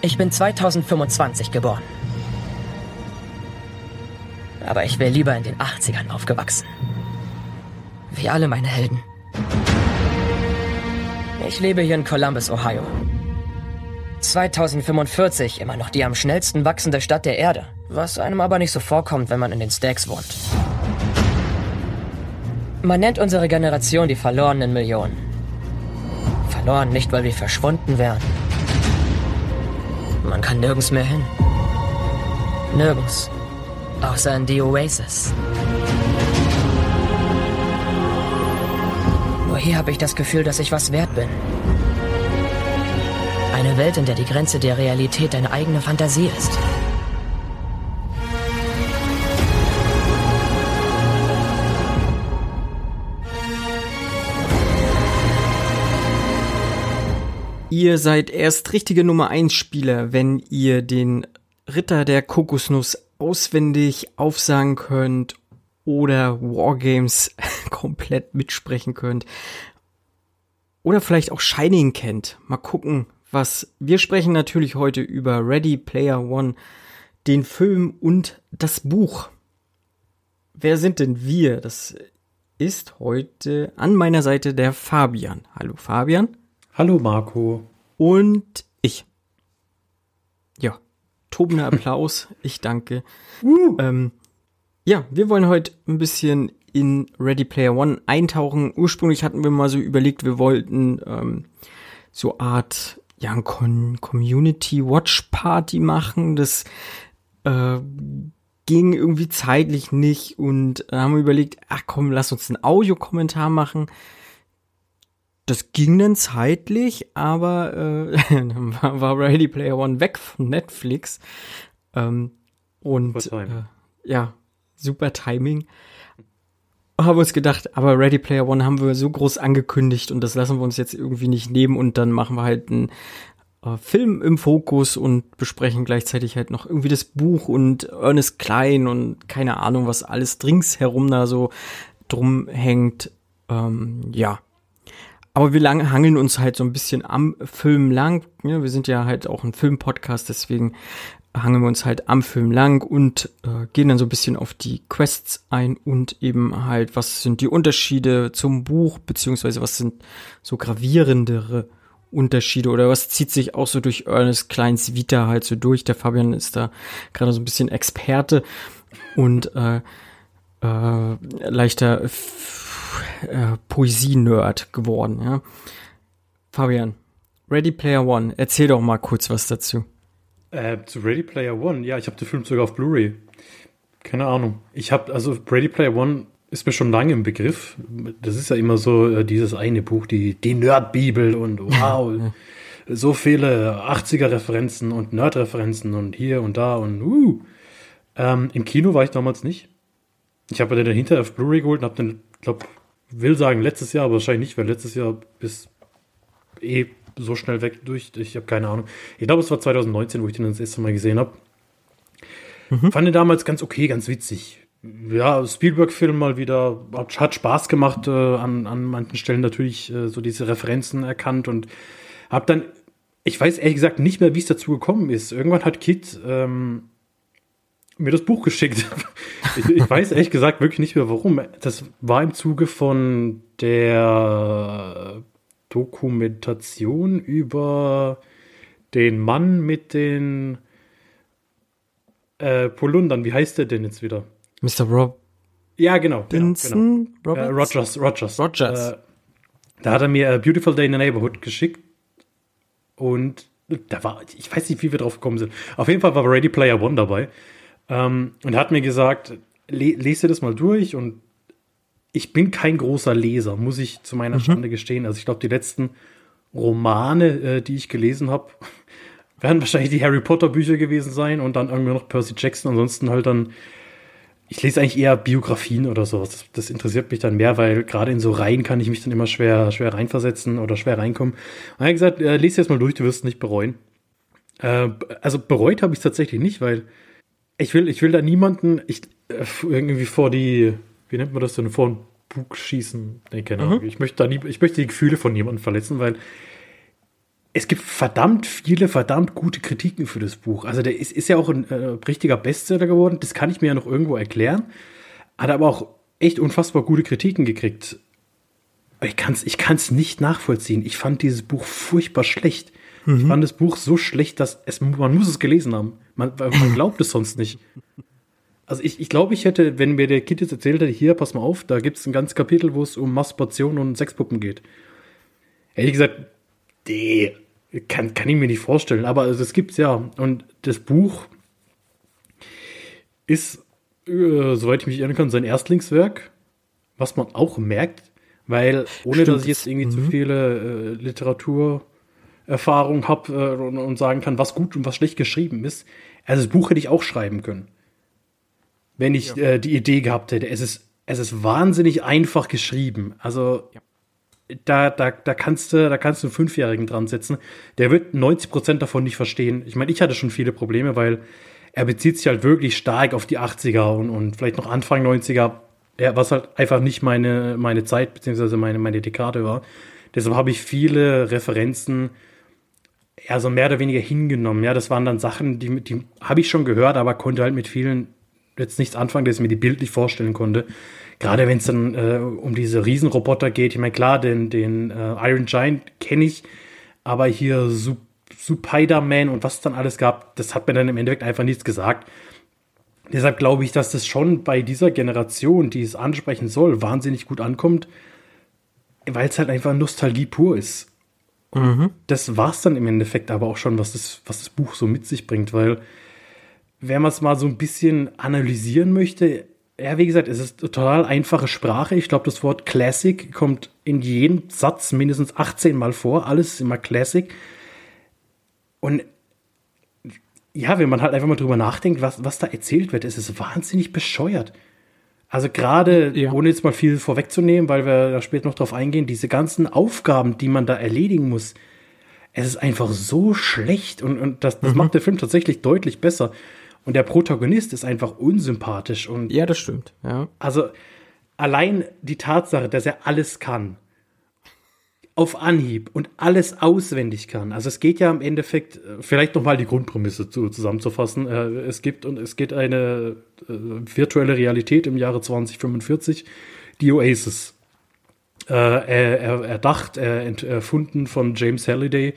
Ich bin 2025 geboren. Aber ich wäre lieber in den 80ern aufgewachsen. Wie alle meine Helden. Ich lebe hier in Columbus, Ohio. 2045 immer noch die am schnellsten wachsende Stadt der Erde, was einem aber nicht so vorkommt, wenn man in den Stacks wohnt. Man nennt unsere Generation die verlorenen Millionen. Verloren nicht, weil wir verschwunden wären. Man kann nirgends mehr hin. Nirgends. Außer in die Oasis. Nur hier habe ich das Gefühl, dass ich was wert bin. Eine Welt, in der die Grenze der Realität deine eigene Fantasie ist. Ihr seid erst richtige Nummer 1 Spieler, wenn ihr den Ritter der Kokosnuss auswendig aufsagen könnt oder Wargames komplett mitsprechen könnt. Oder vielleicht auch Shining kennt. Mal gucken, was. Wir sprechen natürlich heute über Ready Player One, den Film und das Buch. Wer sind denn wir? Das ist heute an meiner Seite der Fabian. Hallo Fabian. Hallo Marco. Und ich. Ja, tobender Applaus. ich danke. Uh. Ähm, ja, wir wollen heute ein bisschen in Ready Player One eintauchen. Ursprünglich hatten wir mal so überlegt, wir wollten ähm, so Art ja, ein Con Community Watch Party machen. Das äh, ging irgendwie zeitlich nicht und äh, haben wir überlegt, ach komm, lass uns einen Audiokommentar machen das ging dann zeitlich, aber äh, dann war, Ready Player One weg von Netflix. Ähm, und äh, ja, super Timing. Haben uns gedacht, aber Ready Player One haben wir so groß angekündigt und das lassen wir uns jetzt irgendwie nicht nehmen und dann machen wir halt einen äh, Film im Fokus und besprechen gleichzeitig halt noch irgendwie das Buch und Ernest Klein und keine Ahnung, was alles drinks herum da so drum hängt. Ähm, ja, aber wir lang, hangeln uns halt so ein bisschen am Film lang. Ja, wir sind ja halt auch ein Filmpodcast, deswegen hangeln wir uns halt am Film lang und äh, gehen dann so ein bisschen auf die Quests ein und eben halt, was sind die Unterschiede zum Buch, beziehungsweise was sind so gravierendere Unterschiede oder was zieht sich auch so durch Ernest Kleins Vita halt so durch. Der Fabian ist da gerade so ein bisschen Experte und äh, äh, leichter äh, Poesie-Nerd geworden, ja. Fabian, Ready Player One, erzähl doch mal kurz was dazu. Äh, zu Ready Player One, ja, ich habe den Film sogar auf Blu-ray. Keine Ahnung. Ich habe, also Ready Player One ist mir schon lange im Begriff. Das ist ja immer so äh, dieses eine Buch, die, die Nerd-Bibel und wow, so viele 80er-Referenzen und Nerd-Referenzen und hier und da und uh. Ähm, Im Kino war ich damals nicht. Ich habe den hinterher auf Blu-ray geholt und habe den, glaube will sagen letztes Jahr, aber wahrscheinlich nicht, weil letztes Jahr bis eh so schnell weg durch. Ich habe keine Ahnung. Ich glaube, es war 2019, wo ich den das erste Mal gesehen habe. Mhm. Fand den damals ganz okay, ganz witzig. Ja, Spielberg-Film mal wieder, hat, hat Spaß gemacht, äh, an, an manchen Stellen natürlich äh, so diese Referenzen erkannt und habe dann, ich weiß ehrlich gesagt nicht mehr, wie es dazu gekommen ist. Irgendwann hat Kit ähm, mir das Buch geschickt. ich, ich, weiß ehrlich gesagt wirklich nicht mehr warum. Das war im Zuge von der Dokumentation über den Mann mit den äh, Polundern. Wie heißt der denn jetzt wieder? Mr. Rob. Ja, genau. Vincent genau, genau. Äh, Rogers. Rogers. Rogers. Äh, da hat er mir A Beautiful Day in the Neighborhood geschickt. Und da war, ich weiß nicht, wie wir drauf gekommen sind. Auf jeden Fall war Ready Player One dabei. Ähm, und er hat mir gesagt, le lese das mal durch und ich bin kein großer Leser, muss ich zu meiner mhm. Schande gestehen. Also ich glaube, die letzten Romane, äh, die ich gelesen habe, werden wahrscheinlich die Harry Potter Bücher gewesen sein und dann irgendwie noch Percy Jackson. Ansonsten halt dann, ich lese eigentlich eher Biografien oder sowas. Das, das interessiert mich dann mehr, weil gerade in so Reihen kann ich mich dann immer schwer, schwer reinversetzen oder schwer reinkommen. Und er hat gesagt, äh, lese jetzt mal durch, du wirst es nicht bereuen. Äh, also bereut habe ich es tatsächlich nicht, weil ich will, ich will da niemanden ich, äh, irgendwie vor die, wie nennt man das denn, vor den Bug schießen. Nee, keine Ahnung. Mhm. Ich möchte da nie, ich möchte die Gefühle von niemandem verletzen, weil es gibt verdammt viele, verdammt gute Kritiken für das Buch. Also der ist, ist ja auch ein äh, richtiger Bestseller geworden. Das kann ich mir ja noch irgendwo erklären. Hat aber auch echt unfassbar gute Kritiken gekriegt. Ich kann es ich kann's nicht nachvollziehen. Ich fand dieses Buch furchtbar schlecht. Mhm. Ich fand das Buch so schlecht, dass es, man muss es gelesen haben. Man, man glaubt es sonst nicht. Also ich, ich glaube, ich hätte, wenn mir der Kind jetzt erzählt hätte, hier, pass mal auf, da gibt es ein ganzes Kapitel, wo es um Masturbation und Sexpuppen geht. Hätte ich gesagt, nee, kann, kann ich mir nicht vorstellen. Aber also, es gibt's ja. Und das Buch ist, äh, soweit ich mich erinnern kann, sein Erstlingswerk, was man auch merkt, weil ohne Stimmt. dass ich jetzt irgendwie mhm. zu viele äh, Literaturerfahrung habe äh, und, und, sagen kann, was gut und was schlecht geschrieben ist. Also das Buch hätte ich auch schreiben können wenn ich ja. äh, die Idee gehabt hätte. Es ist, es ist wahnsinnig einfach geschrieben. Also ja. da, da, da kannst du, da kannst du einen Fünfjährigen dran setzen. Der wird 90 Prozent davon nicht verstehen. Ich meine, ich hatte schon viele Probleme, weil er bezieht sich halt wirklich stark auf die 80er und, und vielleicht noch Anfang 90er, ja, was halt einfach nicht meine, meine Zeit beziehungsweise meine, meine Dekade war. Deshalb habe ich viele Referenzen ja, so mehr oder weniger hingenommen. Ja, das waren dann Sachen, die, die habe ich schon gehört, aber konnte halt mit vielen jetzt nichts anfangen, das ich mir die bildlich vorstellen konnte. Gerade wenn es dann äh, um diese Riesenroboter geht. Ich meine, klar, den, den äh, Iron Giant kenne ich, aber hier Spider-Man und was es dann alles gab, das hat mir dann im Endeffekt einfach nichts gesagt. Deshalb glaube ich, dass das schon bei dieser Generation, die es ansprechen soll, wahnsinnig gut ankommt, weil es halt einfach Nostalgie pur ist. Mhm. Das war es dann im Endeffekt aber auch schon, was das, was das Buch so mit sich bringt, weil wenn man es mal so ein bisschen analysieren möchte, ja, wie gesagt, es ist total einfache Sprache. Ich glaube, das Wort Classic kommt in jedem Satz mindestens 18 Mal vor. Alles ist immer Classic. Und ja, wenn man halt einfach mal drüber nachdenkt, was, was da erzählt wird, ist es wahnsinnig bescheuert. Also gerade, ja. ohne jetzt mal viel vorwegzunehmen, weil wir da später noch drauf eingehen, diese ganzen Aufgaben, die man da erledigen muss, es ist einfach so schlecht und, und das, das mhm. macht der Film tatsächlich deutlich besser. Und der Protagonist ist einfach unsympathisch und. Ja, das stimmt, ja. Also, allein die Tatsache, dass er alles kann. Auf Anhieb und alles auswendig kann. Also es geht ja im Endeffekt, äh, vielleicht nochmal die Grundprämisse zu, zusammenzufassen. Äh, es gibt und es geht eine äh, virtuelle Realität im Jahre 2045, die Oasis. Erdacht, er erfunden von James Halliday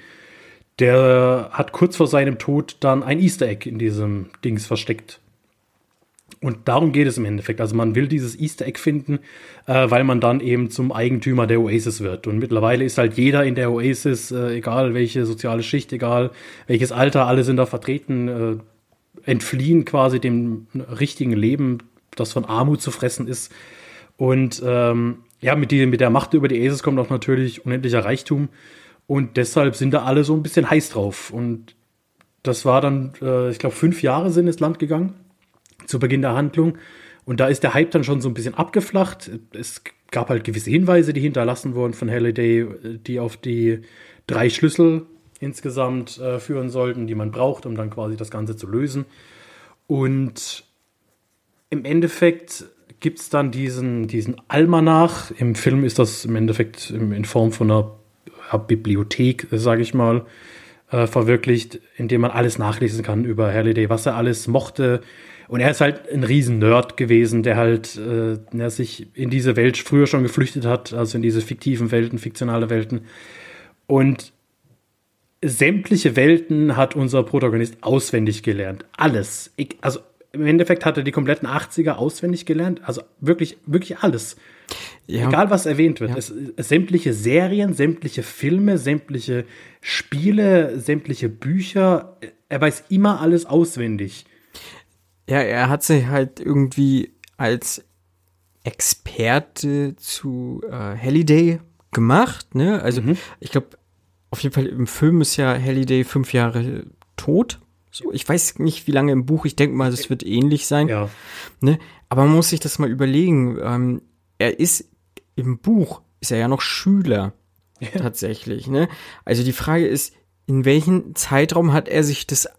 der hat kurz vor seinem Tod dann ein Easter Egg in diesem Dings versteckt. Und darum geht es im Endeffekt. Also man will dieses Easter Egg finden, äh, weil man dann eben zum Eigentümer der Oasis wird. Und mittlerweile ist halt jeder in der Oasis, äh, egal welche soziale Schicht, egal welches Alter, alle sind da vertreten, äh, entfliehen quasi dem richtigen Leben, das von Armut zu fressen ist. Und ähm, ja, mit, die, mit der Macht über die Oasis kommt auch natürlich unendlicher Reichtum. Und deshalb sind da alle so ein bisschen heiß drauf. Und das war dann, äh, ich glaube, fünf Jahre sind ins Land gegangen zu Beginn der Handlung. Und da ist der Hype dann schon so ein bisschen abgeflacht. Es gab halt gewisse Hinweise, die hinterlassen wurden von Halliday, die auf die drei Schlüssel insgesamt äh, führen sollten, die man braucht, um dann quasi das Ganze zu lösen. Und im Endeffekt gibt es dann diesen, diesen Almanach. Im Film ist das im Endeffekt in Form von einer Bibliothek, sage ich mal, äh, verwirklicht, indem man alles nachlesen kann über Halliday, was er alles mochte. Und er ist halt ein riesen Nerd gewesen, der halt äh, der sich in diese Welt früher schon geflüchtet hat, also in diese fiktiven Welten, fiktionale Welten. Und sämtliche Welten hat unser Protagonist auswendig gelernt. Alles. Ich, also im Endeffekt hat er die kompletten 80er auswendig gelernt. Also wirklich, wirklich alles. Ja. Egal was erwähnt wird. Ja. Es, es, sämtliche Serien, sämtliche Filme, sämtliche Spiele, sämtliche Bücher. Er weiß immer alles auswendig. Ja, er hat sich halt irgendwie als Experte zu äh, Halliday gemacht, ne? Also mhm. ich glaube, auf jeden Fall im Film ist ja Halliday fünf Jahre tot. So, ich weiß nicht, wie lange im Buch. Ich denke mal, es wird ähnlich sein. Ja. Ne? Aber man muss sich das mal überlegen. Ähm, er ist im Buch ist er ja noch Schüler ja. tatsächlich. Ne? Also die Frage ist, in welchem Zeitraum hat er sich das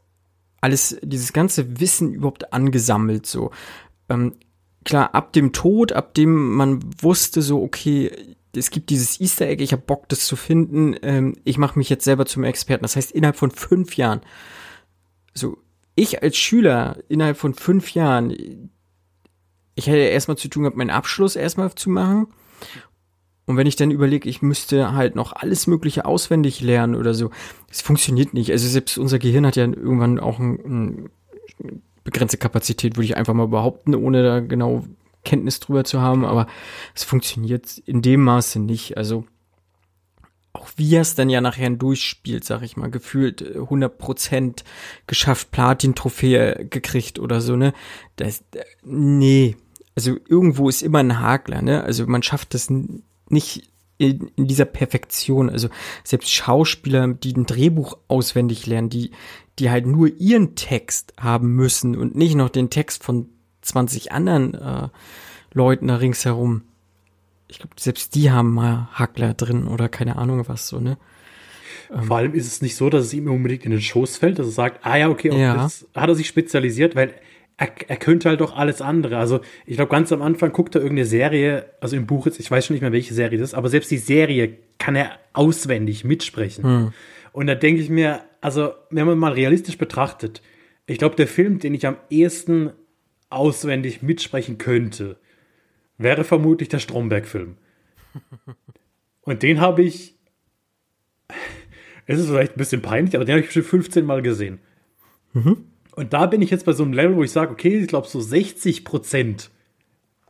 alles, dieses ganze Wissen überhaupt angesammelt? So ähm, klar, ab dem Tod, ab dem man wusste, so okay, es gibt dieses Easter Egg, ich habe Bock, das zu finden, ähm, ich mache mich jetzt selber zum Experten. Das heißt, innerhalb von fünf Jahren, so ich als Schüler innerhalb von fünf Jahren, ich hätte erstmal zu tun gehabt, meinen Abschluss erstmal zu machen. Und wenn ich dann überlege, ich müsste halt noch alles Mögliche auswendig lernen oder so, es funktioniert nicht. Also selbst unser Gehirn hat ja irgendwann auch ein, ein begrenzte Kapazität, würde ich einfach mal behaupten, ohne da genau Kenntnis drüber zu haben, aber es funktioniert in dem Maße nicht. Also auch wie er es dann ja nachher durchspielt, sag ich mal, gefühlt 100% äh, geschafft, Platin-Trophäe gekriegt oder so, ne? Das, nee. Also irgendwo ist immer ein Hakler, ne? Also man schafft das nicht in, in dieser Perfektion. Also selbst Schauspieler, die ein Drehbuch auswendig lernen, die, die halt nur ihren Text haben müssen und nicht noch den Text von 20 anderen äh, Leuten da ringsherum. Ich glaube, selbst die haben mal Hackler drin oder keine Ahnung was so, ne? Ähm. Vor allem ist es nicht so, dass es ihm unbedingt in den Schoß fällt, dass er sagt, ah ja, okay, ja. hat er sich spezialisiert, weil er, er könnte halt doch alles andere. Also ich glaube, ganz am Anfang guckt er irgendeine Serie, also im Buch jetzt, ich weiß schon nicht mehr, welche Serie das ist, aber selbst die Serie kann er auswendig mitsprechen. Hm. Und da denke ich mir, also wenn man mal realistisch betrachtet, ich glaube, der Film, den ich am ehesten auswendig mitsprechen könnte, wäre vermutlich der Stromberg-Film. Und den habe ich, es ist vielleicht ein bisschen peinlich, aber den habe ich schon 15 Mal gesehen. Mhm. Und da bin ich jetzt bei so einem Level, wo ich sage, okay, ich glaube so 60 Prozent,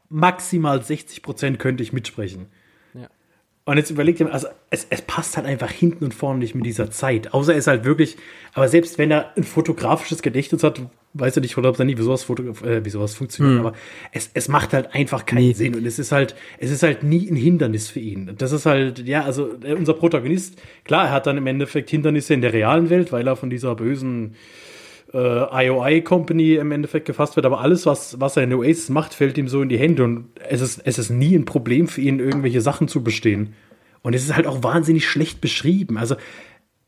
maximal 60 Prozent könnte ich mitsprechen. Und jetzt überlegt ihr, also es, es passt halt einfach hinten und vorne nicht mit dieser Zeit. Außer er ist halt wirklich, aber selbst wenn er ein fotografisches Gedächtnis hat, weiß er nicht hundertprozentig, wie sowas, äh, wie sowas funktioniert, hm. aber es, es macht halt einfach keinen nee. Sinn und es ist halt, es ist halt nie ein Hindernis für ihn. Das ist halt, ja, also äh, unser Protagonist, klar, er hat dann im Endeffekt Hindernisse in der realen Welt, weil er von dieser bösen äh, IOI Company im Endeffekt gefasst wird, aber alles, was, was er in Oasis macht, fällt ihm so in die Hände und es ist, es ist nie ein Problem für ihn, irgendwelche Sachen zu bestehen. Und es ist halt auch wahnsinnig schlecht beschrieben. Also,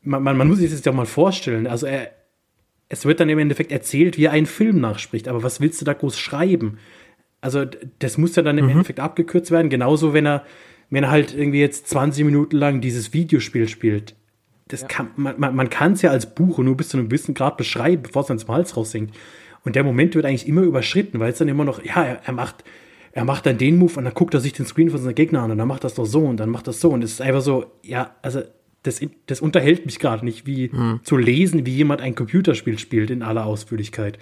man, man, man muss sich das ja mal vorstellen. Also, er, es wird dann im Endeffekt erzählt, wie er einen Film nachspricht, aber was willst du da groß schreiben? Also, das muss ja dann im mhm. Endeffekt abgekürzt werden, genauso wenn er, wenn er halt irgendwie jetzt 20 Minuten lang dieses Videospiel spielt das ja. kann, man, man, man kann es ja als Buch nur bis zu einem gewissen Grad beschreiben, bevor es dann zum Hals raussinkt. Und der Moment wird eigentlich immer überschritten, weil es dann immer noch, ja, er, er, macht, er macht dann den Move und dann guckt er sich den Screen von seinem Gegner an und dann macht das doch so und dann macht das so. Und es ist einfach so, ja, also das, das unterhält mich gerade nicht, wie hm. zu lesen, wie jemand ein Computerspiel spielt in aller Ausführlichkeit.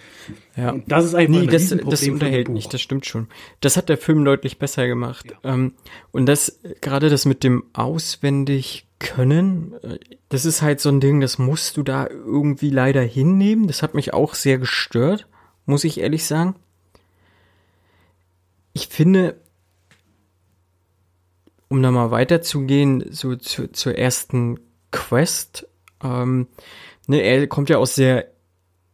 Ja. Und das ist einfach nee, ein das, das unterhält nicht, das stimmt schon. Das hat der Film deutlich besser gemacht. Ja. Ähm, und das, gerade das mit dem auswendig können, das ist halt so ein Ding, das musst du da irgendwie leider hinnehmen. Das hat mich auch sehr gestört, muss ich ehrlich sagen. Ich finde, um da mal weiterzugehen, so zu, zur ersten Quest, ähm, ne, er kommt ja aus sehr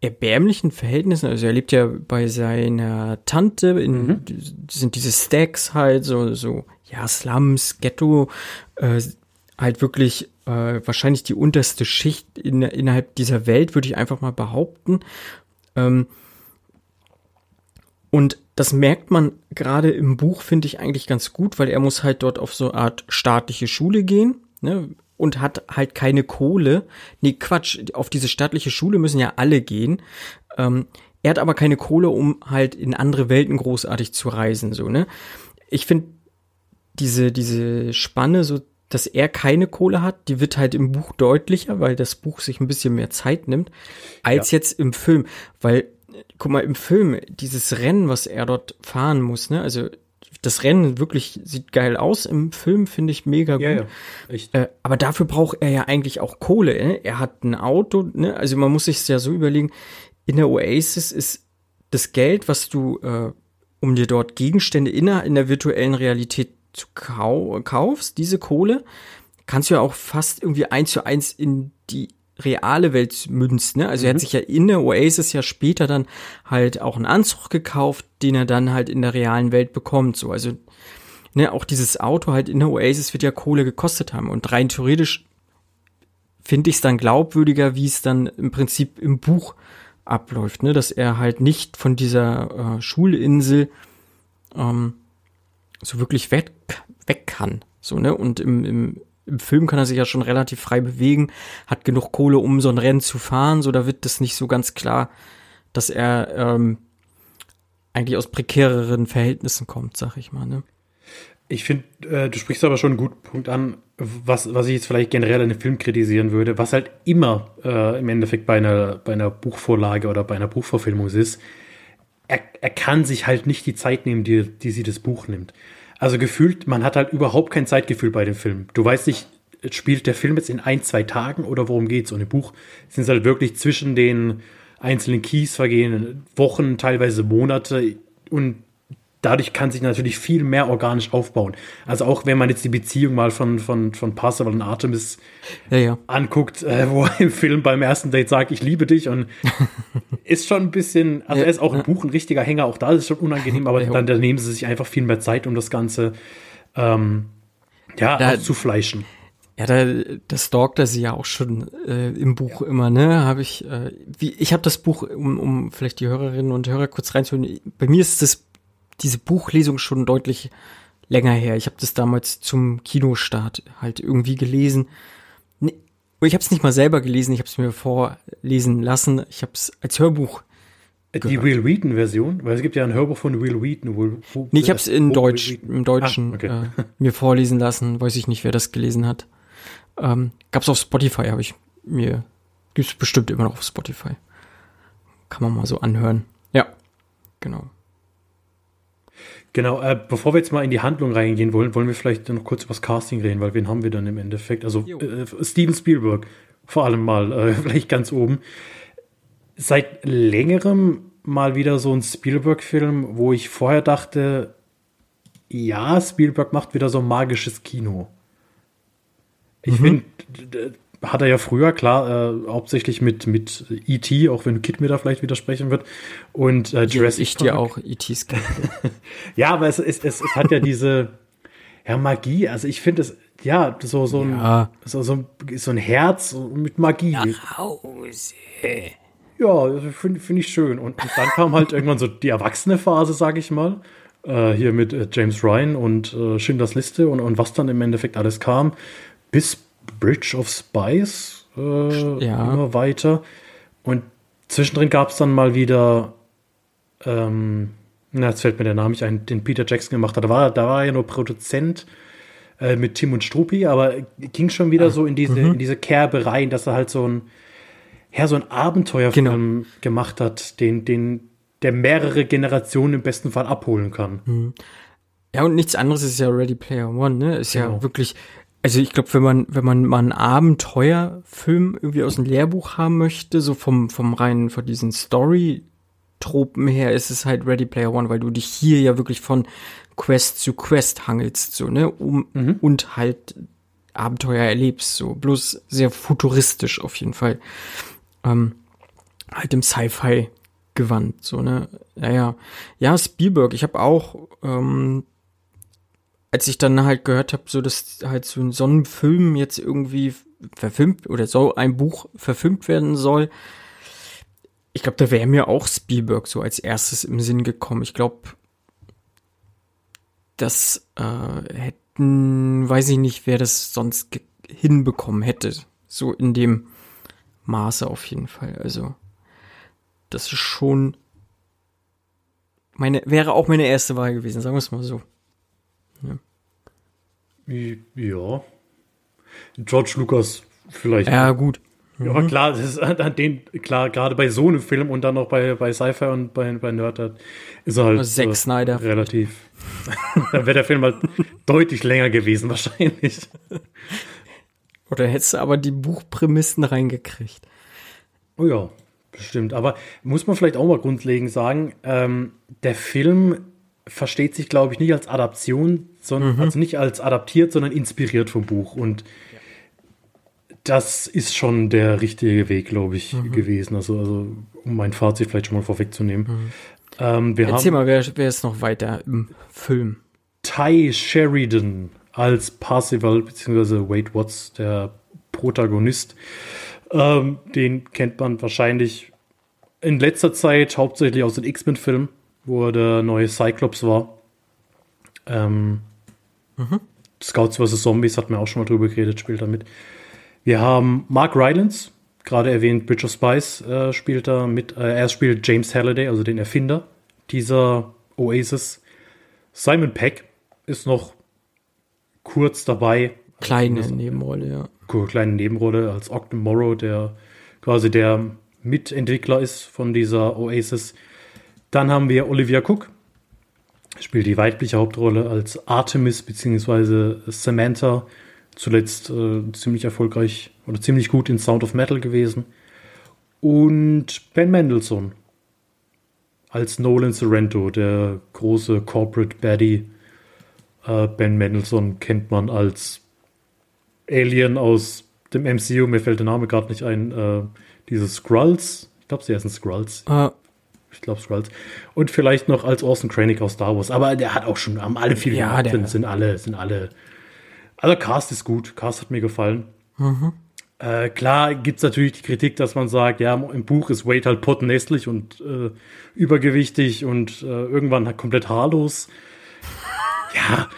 erbärmlichen Verhältnissen, also er lebt ja bei seiner Tante, in, mhm. sind diese Stacks halt, so, so, ja, Slums, Ghetto, äh, halt wirklich äh, wahrscheinlich die unterste Schicht in, innerhalb dieser Welt, würde ich einfach mal behaupten. Ähm, und das merkt man gerade im Buch, finde ich eigentlich ganz gut, weil er muss halt dort auf so eine Art staatliche Schule gehen, ne? Und hat halt keine Kohle. Nee, Quatsch, auf diese staatliche Schule müssen ja alle gehen. Ähm, er hat aber keine Kohle, um halt in andere Welten großartig zu reisen, so, ne? Ich finde diese, diese Spanne so dass er keine Kohle hat, die wird halt im Buch deutlicher, weil das Buch sich ein bisschen mehr Zeit nimmt, als ja. jetzt im Film. Weil, guck mal, im Film, dieses Rennen, was er dort fahren muss, ne, also das Rennen wirklich sieht geil aus im Film, finde ich mega gut. Ja, ja. Äh, aber dafür braucht er ja eigentlich auch Kohle. Ne? Er hat ein Auto, ne? also man muss sich ja so überlegen, in der Oasis ist das Geld, was du, äh, um dir dort Gegenstände in der, in der virtuellen Realität zu kau kaufst, diese Kohle, kannst du ja auch fast irgendwie eins zu eins in die reale Welt münzen. Ne? Also mhm. er hat mhm. sich ja in der Oasis ja später dann halt auch einen Anzug gekauft, den er dann halt in der realen Welt bekommt. So, also ne, auch dieses Auto halt in der Oasis wird ja Kohle gekostet haben. Und rein theoretisch finde ich es dann glaubwürdiger, wie es dann im Prinzip im Buch abläuft, ne? dass er halt nicht von dieser äh, Schulinsel ähm, so wirklich weg, weg kann. So, ne? Und im, im, im Film kann er sich ja schon relativ frei bewegen, hat genug Kohle, um so ein Rennen zu fahren. So, da wird das nicht so ganz klar, dass er ähm, eigentlich aus prekäreren Verhältnissen kommt, sag ich mal. Ne? Ich finde, äh, du sprichst aber schon einen guten Punkt an, was, was ich jetzt vielleicht generell an dem Film kritisieren würde, was halt immer äh, im Endeffekt bei einer, bei einer Buchvorlage oder bei einer Buchverfilmung ist, er, er kann sich halt nicht die Zeit nehmen, die, die sie das Buch nimmt. Also gefühlt, man hat halt überhaupt kein Zeitgefühl bei dem Film. Du weißt nicht, spielt der Film jetzt in ein, zwei Tagen oder worum geht's? Und im Buch sind es halt wirklich zwischen den einzelnen Keys vergehen Wochen, teilweise Monate und dadurch kann sich natürlich viel mehr organisch aufbauen. Also auch wenn man jetzt die Beziehung mal von, von, von Parzival und Artemis ja, ja. anguckt, äh, wo er im Film beim ersten Date sagt, ich liebe dich und ist schon ein bisschen, also ja, er ist auch im Buch ein richtiger Hänger, auch da ist es schon unangenehm, aber dann, dann nehmen sie sich einfach viel mehr Zeit, um das Ganze ähm, ja, da, zu fleischen. Ja, da, das stalkt er sie ja auch schon äh, im Buch immer, ne? Habe ich, äh, wie, ich habe das Buch, um, um vielleicht die Hörerinnen und Hörer kurz reinzuhören. Bei mir ist das diese Buchlesung schon deutlich länger her. Ich habe das damals zum Kinostart halt irgendwie gelesen. Ich habe es nicht mal selber gelesen, ich habe es mir vorlesen lassen. Ich habe es als Hörbuch. Gehört. Die Will Wheaton-Version? Weil es gibt ja ein Hörbuch von Will Wheaton. Wo, wo, nee, ich habe es in Deutsch, im Deutschen ah, okay. äh, mir vorlesen lassen. Weiß ich nicht, wer das gelesen hat. Ähm, gab's auf Spotify, habe ich mir. Gibt's bestimmt immer noch auf Spotify. Kann man mal so anhören. Ja, genau. Genau, äh, bevor wir jetzt mal in die Handlung reingehen wollen, wollen wir vielleicht noch kurz über das Casting reden, weil wen haben wir dann im Endeffekt? Also äh, Steven Spielberg, vor allem mal, äh, vielleicht ganz oben. Seit längerem mal wieder so ein Spielberg-Film, wo ich vorher dachte, ja, Spielberg macht wieder so magisches Kino. Ich mhm. finde, hat er ja früher, klar, äh, hauptsächlich mit, mit E.T., auch wenn Kid mir da vielleicht widersprechen wird. Und äh, Jurassic Ich dir auch E.T.s Ja, aber es, es, es, es hat ja diese ja, Magie. Also ich finde es, ja, so, so, ja. Ein, so, so, so ein Herz mit Magie. Nach Hause. Ja, finde find ich schön. Und, und, dann kam halt irgendwann so die erwachsene Phase, sag ich mal. Äh, hier mit äh, James Ryan und äh, Schindlers Liste und, und was dann im Endeffekt alles kam. Bis Bridge of Spies äh, ja. immer weiter. Und zwischendrin gab es dann mal wieder, ähm, na, jetzt fällt mir der Name nicht ein, den Peter Jackson gemacht hat. Da war, da war er ja nur Produzent äh, mit Tim und Struppi, aber ging schon wieder ah, so in diese, mhm. in diese Kerbe rein, dass er halt so ein, ja, so ein Abenteuerfilm genau. gemacht hat, den, den, der mehrere Generationen im besten Fall abholen kann. Mhm. Ja, und nichts anderes ist ja Ready Player One, ne? Ist genau. ja wirklich also ich glaube, wenn man, wenn man mal einen Abenteuerfilm irgendwie aus dem Lehrbuch haben möchte, so vom, vom reinen, von diesen Story-Tropen her, ist es halt Ready Player One, weil du dich hier ja wirklich von Quest zu Quest hangelst, so, ne, um, mhm. und halt Abenteuer erlebst, so, bloß sehr futuristisch auf jeden Fall. Ähm, halt im Sci-Fi gewandt, so, ne, naja, ja, Spielberg, ich habe auch, ähm, als ich dann halt gehört habe, so dass halt so ein Sonnenfilm jetzt irgendwie verfilmt oder so ein Buch verfilmt werden soll, ich glaube, da wäre mir auch Spielberg so als erstes im Sinn gekommen. Ich glaube, das äh, hätten, weiß ich nicht, wer das sonst hinbekommen hätte. So in dem Maße auf jeden Fall. Also, das ist schon meine, wäre auch meine erste Wahl gewesen, sagen wir es mal so. Ja. George Lucas vielleicht. Ja, gut. Ja, mhm. klar, das ist an den, klar, gerade bei so einem Film und dann noch bei, bei Sci-Fi und bei, bei Nerd, ist er halt Zack äh, Snyder. relativ. dann wäre der Film halt deutlich länger gewesen, wahrscheinlich. Oder hättest du aber die Buchprämissen reingekriegt. Oh ja, bestimmt. Aber muss man vielleicht auch mal grundlegend sagen, ähm, der Film versteht sich, glaube ich, nicht als Adaption, sondern mhm. also nicht als adaptiert, sondern inspiriert vom Buch. Und ja. das ist schon der richtige Weg, glaube ich, mhm. gewesen. Also, also, um mein Fazit vielleicht schon mal vorwegzunehmen. Mhm. Ähm, wir Erzähl haben mal, wer, wer ist noch weiter im Film? Ty Sheridan als Parzival, beziehungsweise Wade Watts, der Protagonist. Ähm, den kennt man wahrscheinlich in letzter Zeit hauptsächlich aus den X-Men-Filmen wo er der neue Cyclops war. Ähm, mhm. Scouts vs. Zombies, hat man auch schon mal drüber geredet, spielt damit. Wir haben Mark Rylance, gerade erwähnt, Bridge of Spice äh, spielt da mit. Äh, er spielt James Halliday, also den Erfinder dieser Oasis. Simon Peck ist noch kurz dabei. Kleine Nebenrolle, ja. Kleine Nebenrolle als Ogden Morrow, der quasi der Mitentwickler ist von dieser Oasis. Dann haben wir Olivia Cook, spielt die weibliche Hauptrolle als Artemis bzw. Samantha. Zuletzt äh, ziemlich erfolgreich oder ziemlich gut in Sound of Metal gewesen. Und Ben Mendelssohn als Nolan Sorrento, der große Corporate Baddie. Äh, ben Mendelssohn kennt man als Alien aus dem MCU, mir fällt der Name gerade nicht ein. Äh, diese Skrulls. Ich glaube, sie heißen Skrulls. Uh. Ich glaube Skrulls. Und vielleicht noch als Orson Krennic aus Star Wars. Aber der hat auch schon, haben alle viele ja, gemacht, sind, sind alle, sind alle. Also Cast ist gut. Cast hat mir gefallen. Mhm. Äh, klar gibt es natürlich die Kritik, dass man sagt, ja, im Buch ist Wade halt pottenässlich und äh, übergewichtig und äh, irgendwann halt komplett haarlos. Ja,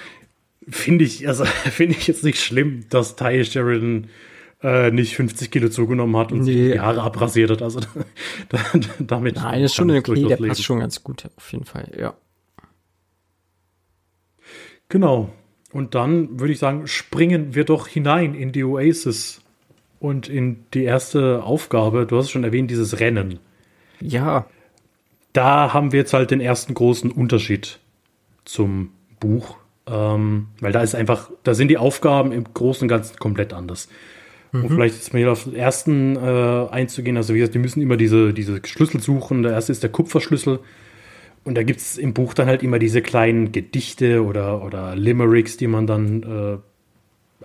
finde ich, also finde ich jetzt nicht schlimm, dass Ty Sheridan äh, nicht 50 Kilo zugenommen hat und nee. sich die Haare abrasiert hat. Also da, damit. Nein, ist schon okay, der passt schon ganz gut, auf jeden Fall, ja. Genau. Und dann würde ich sagen, springen wir doch hinein in die Oasis und in die erste Aufgabe. Du hast schon erwähnt, dieses Rennen. Ja. Da haben wir jetzt halt den ersten großen Unterschied zum Buch. Ähm, weil da ist einfach, da sind die Aufgaben im Großen und Ganzen komplett anders. Mhm. Um vielleicht jetzt mal hier auf den ersten äh, einzugehen. Also wie gesagt, die müssen immer diese, diese Schlüssel suchen. Der erste ist der Kupferschlüssel. Und da gibt es im Buch dann halt immer diese kleinen Gedichte oder, oder Limericks, die man dann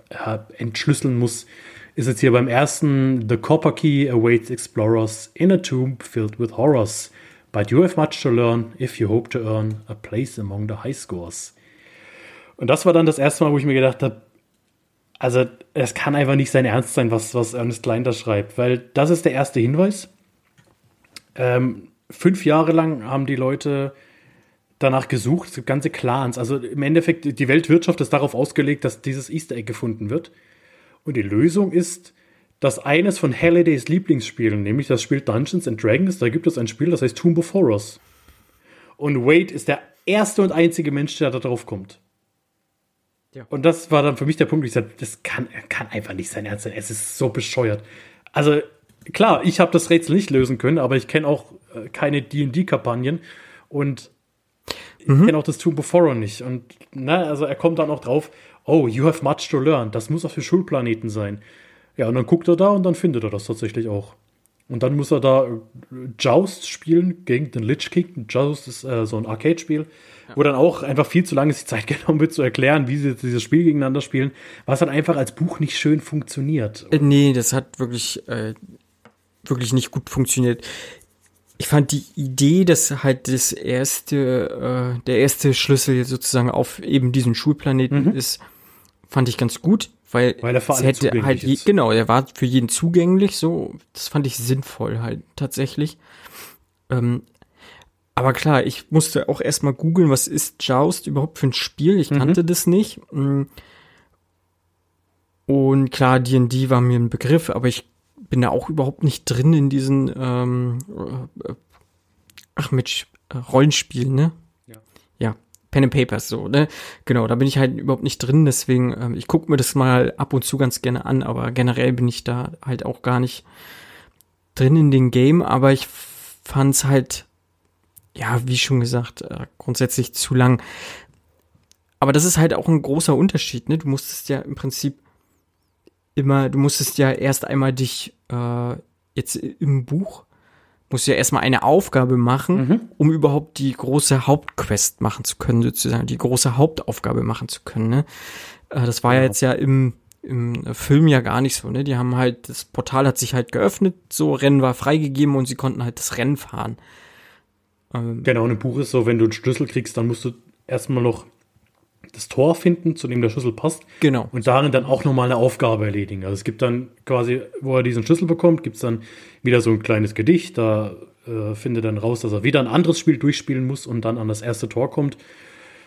äh, entschlüsseln muss. Ist jetzt hier beim ersten The Copper Key awaits explorers in a tomb filled with horrors. But you have much to learn if you hope to earn a place among the high scores. Und das war dann das erste Mal, wo ich mir gedacht habe, also es kann einfach nicht sein Ernst sein, was, was Ernest Klein da schreibt, weil das ist der erste Hinweis. Ähm, fünf Jahre lang haben die Leute danach gesucht, ganze Clans. Also im Endeffekt, die Weltwirtschaft ist darauf ausgelegt, dass dieses Easter Egg gefunden wird. Und die Lösung ist, dass eines von Hallidays Lieblingsspielen, nämlich das Spiel Dungeons and Dragons, da gibt es ein Spiel, das heißt Tomb of Horrors. Und Wade ist der erste und einzige Mensch, der da drauf kommt. Ja. Und das war dann für mich der Punkt, ich sagte, das kann, kann einfach nicht sein Ernst sein. Es ist so bescheuert. Also klar, ich habe das Rätsel nicht lösen können, aber ich kenne auch äh, keine D&D-Kampagnen und ich mhm. kenne auch das Tomb of Horror nicht. Und na, also er kommt dann auch drauf, oh, you have much to learn. Das muss auf dem Schulplaneten sein. Ja, und dann guckt er da und dann findet er das tatsächlich auch. Und dann muss er da äh, Joust spielen gegen den Lich King. Joust ist äh, so ein Arcade-Spiel wo dann auch einfach viel zu lange sich Zeit genommen wird zu erklären, wie sie dieses Spiel gegeneinander spielen, was dann einfach als Buch nicht schön funktioniert. Äh, nee, das hat wirklich, äh, wirklich nicht gut funktioniert. Ich fand die Idee, dass halt das erste, äh, der erste Schlüssel sozusagen auf eben diesen Schulplaneten mhm. ist, fand ich ganz gut, weil, weil er für alle hätte halt je, genau, er war für jeden zugänglich, so das fand ich sinnvoll halt tatsächlich. Ähm, aber klar, ich musste auch erstmal googeln, was ist Joust überhaupt für ein Spiel? Ich kannte mhm. das nicht. Mm. Und klar, D&D war mir ein Begriff, aber ich bin da auch überhaupt nicht drin in diesen ähm, äh, ach mit äh, Rollenspielen, ne? Ja. Ja, Pen and Papers so, ne? Genau, da bin ich halt überhaupt nicht drin, deswegen ähm, ich gucke mir das mal ab und zu ganz gerne an, aber generell bin ich da halt auch gar nicht drin in den Game, aber ich fand's halt ja, wie schon gesagt, äh, grundsätzlich zu lang. Aber das ist halt auch ein großer Unterschied, ne? Du musstest ja im Prinzip immer, du musstest ja erst einmal dich äh, jetzt im Buch musst du ja erstmal eine Aufgabe machen, mhm. um überhaupt die große Hauptquest machen zu können, sozusagen, die große Hauptaufgabe machen zu können. Ne? Äh, das war ja. ja jetzt ja im, im Film ja gar nicht so, ne? Die haben halt, das Portal hat sich halt geöffnet, so Rennen war freigegeben und sie konnten halt das Rennen fahren. Ähm, genau, in einem Buch ist so, wenn du einen Schlüssel kriegst, dann musst du erstmal noch das Tor finden, zu dem der Schlüssel passt. Genau. Und darin dann auch nochmal eine Aufgabe erledigen. Also es gibt dann quasi, wo er diesen Schlüssel bekommt, gibt es dann wieder so ein kleines Gedicht. Da äh, findet dann raus, dass er wieder ein anderes Spiel durchspielen muss und dann an das erste Tor kommt.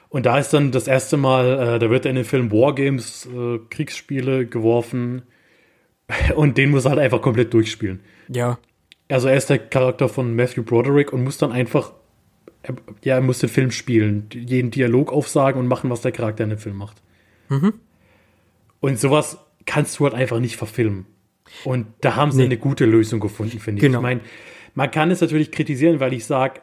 Und da ist dann das erste Mal, äh, da wird er in den Film Wargames, äh, Kriegsspiele geworfen und den muss er halt einfach komplett durchspielen. Ja. Also er ist der Charakter von Matthew Broderick und muss dann einfach, ja, er muss den Film spielen, jeden Dialog aufsagen und machen, was der Charakter in dem Film macht. Mhm. Und sowas kannst du halt einfach nicht verfilmen. Und da haben sie Nee. eine gute Lösung gefunden, finde ich. Genau. Ich meine, man kann es natürlich kritisieren, weil ich sage,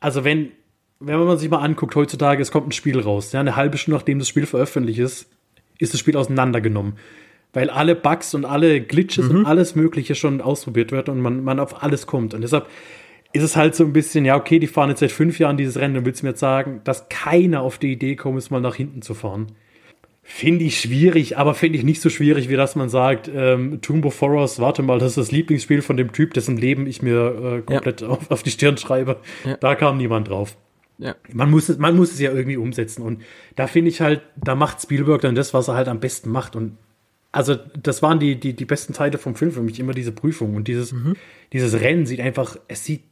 also wenn, wenn man sich mal anguckt, heutzutage, es kommt ein Spiel raus, ja, eine halbe Stunde nachdem das Spiel veröffentlicht ist, ist das Spiel auseinandergenommen. Weil alle Bugs und alle Glitches und alles Mögliche schon ausprobiert wird und man, man auf alles kommt. Und deshalb ist es halt so ein bisschen, ja, okay, die fahren jetzt seit fünf Jahren dieses Rennen und willst mir jetzt sagen, dass keiner auf die Idee kommt, es mal nach hinten zu fahren. Finde ich schwierig, aber finde ich nicht so schwierig, wie dass man sagt, ähm, Tomb of Horrors, warte mal, das ist das Lieblingsspiel von dem Typ, dessen Leben ich mir äh, komplett auf, auf die Stirn schreibe. Ja. Da kam niemand drauf. Ja. Man muss, es, man muss es ja irgendwie umsetzen. Und da finde ich halt, da macht Spielberg dann das, was er halt am besten macht. Und also, das waren die, die, die besten Teile vom Film für mich, immer diese Prüfung. Und dieses, dieses Rennen sieht einfach, es sieht,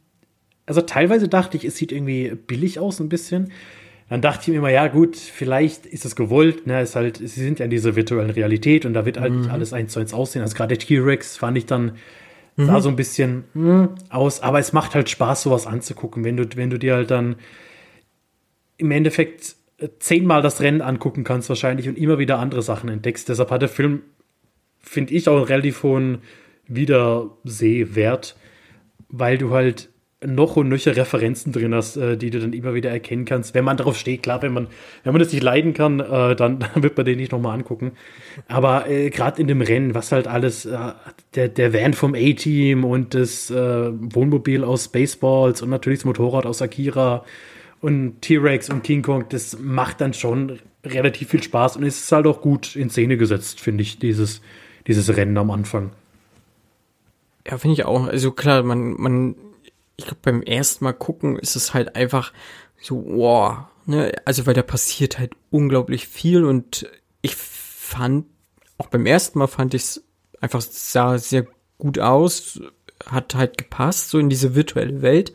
also teilweise dachte ich, es sieht irgendwie billig aus, ein bisschen. Dann dachte ich mir immer, ja gut, vielleicht ist es gewollt, ne, ist halt, sie sind ja in dieser virtuellen Realität und da wird halt nicht alles eins zu eins aussehen. Also gerade der T-Rex fand ich dann, sah so ein bisschen hm, aus, aber es macht halt Spaß, sowas anzugucken, wenn du, wenn du dir halt dann im Endeffekt zehnmal das Rennen angucken kannst wahrscheinlich und immer wieder andere Sachen entdeckst. Deshalb hat der Film, finde ich, auch einen relativ hohen Wiedersehwert, weil du halt noch und nöcher Referenzen drin hast, äh, die du dann immer wieder erkennen kannst. Wenn man darauf steht, klar, wenn man, wenn man das nicht leiden kann, äh, dann, dann wird man den nicht nochmal angucken. Aber äh, gerade in dem Rennen, was halt alles, äh, der, der Van vom A-Team und das äh, Wohnmobil aus Spaceballs und natürlich das Motorrad aus Akira und T-Rex und King Kong, das macht dann schon relativ viel Spaß und ist halt auch gut in Szene gesetzt, finde ich, dieses, dieses Rennen am Anfang. Ja, finde ich auch. Also klar, man, man, ich glaube, beim ersten Mal gucken ist es halt einfach so, wow, ne, also weil da passiert halt unglaublich viel und ich fand, auch beim ersten Mal fand ich es einfach sah sehr gut aus, hat halt gepasst, so in diese virtuelle Welt.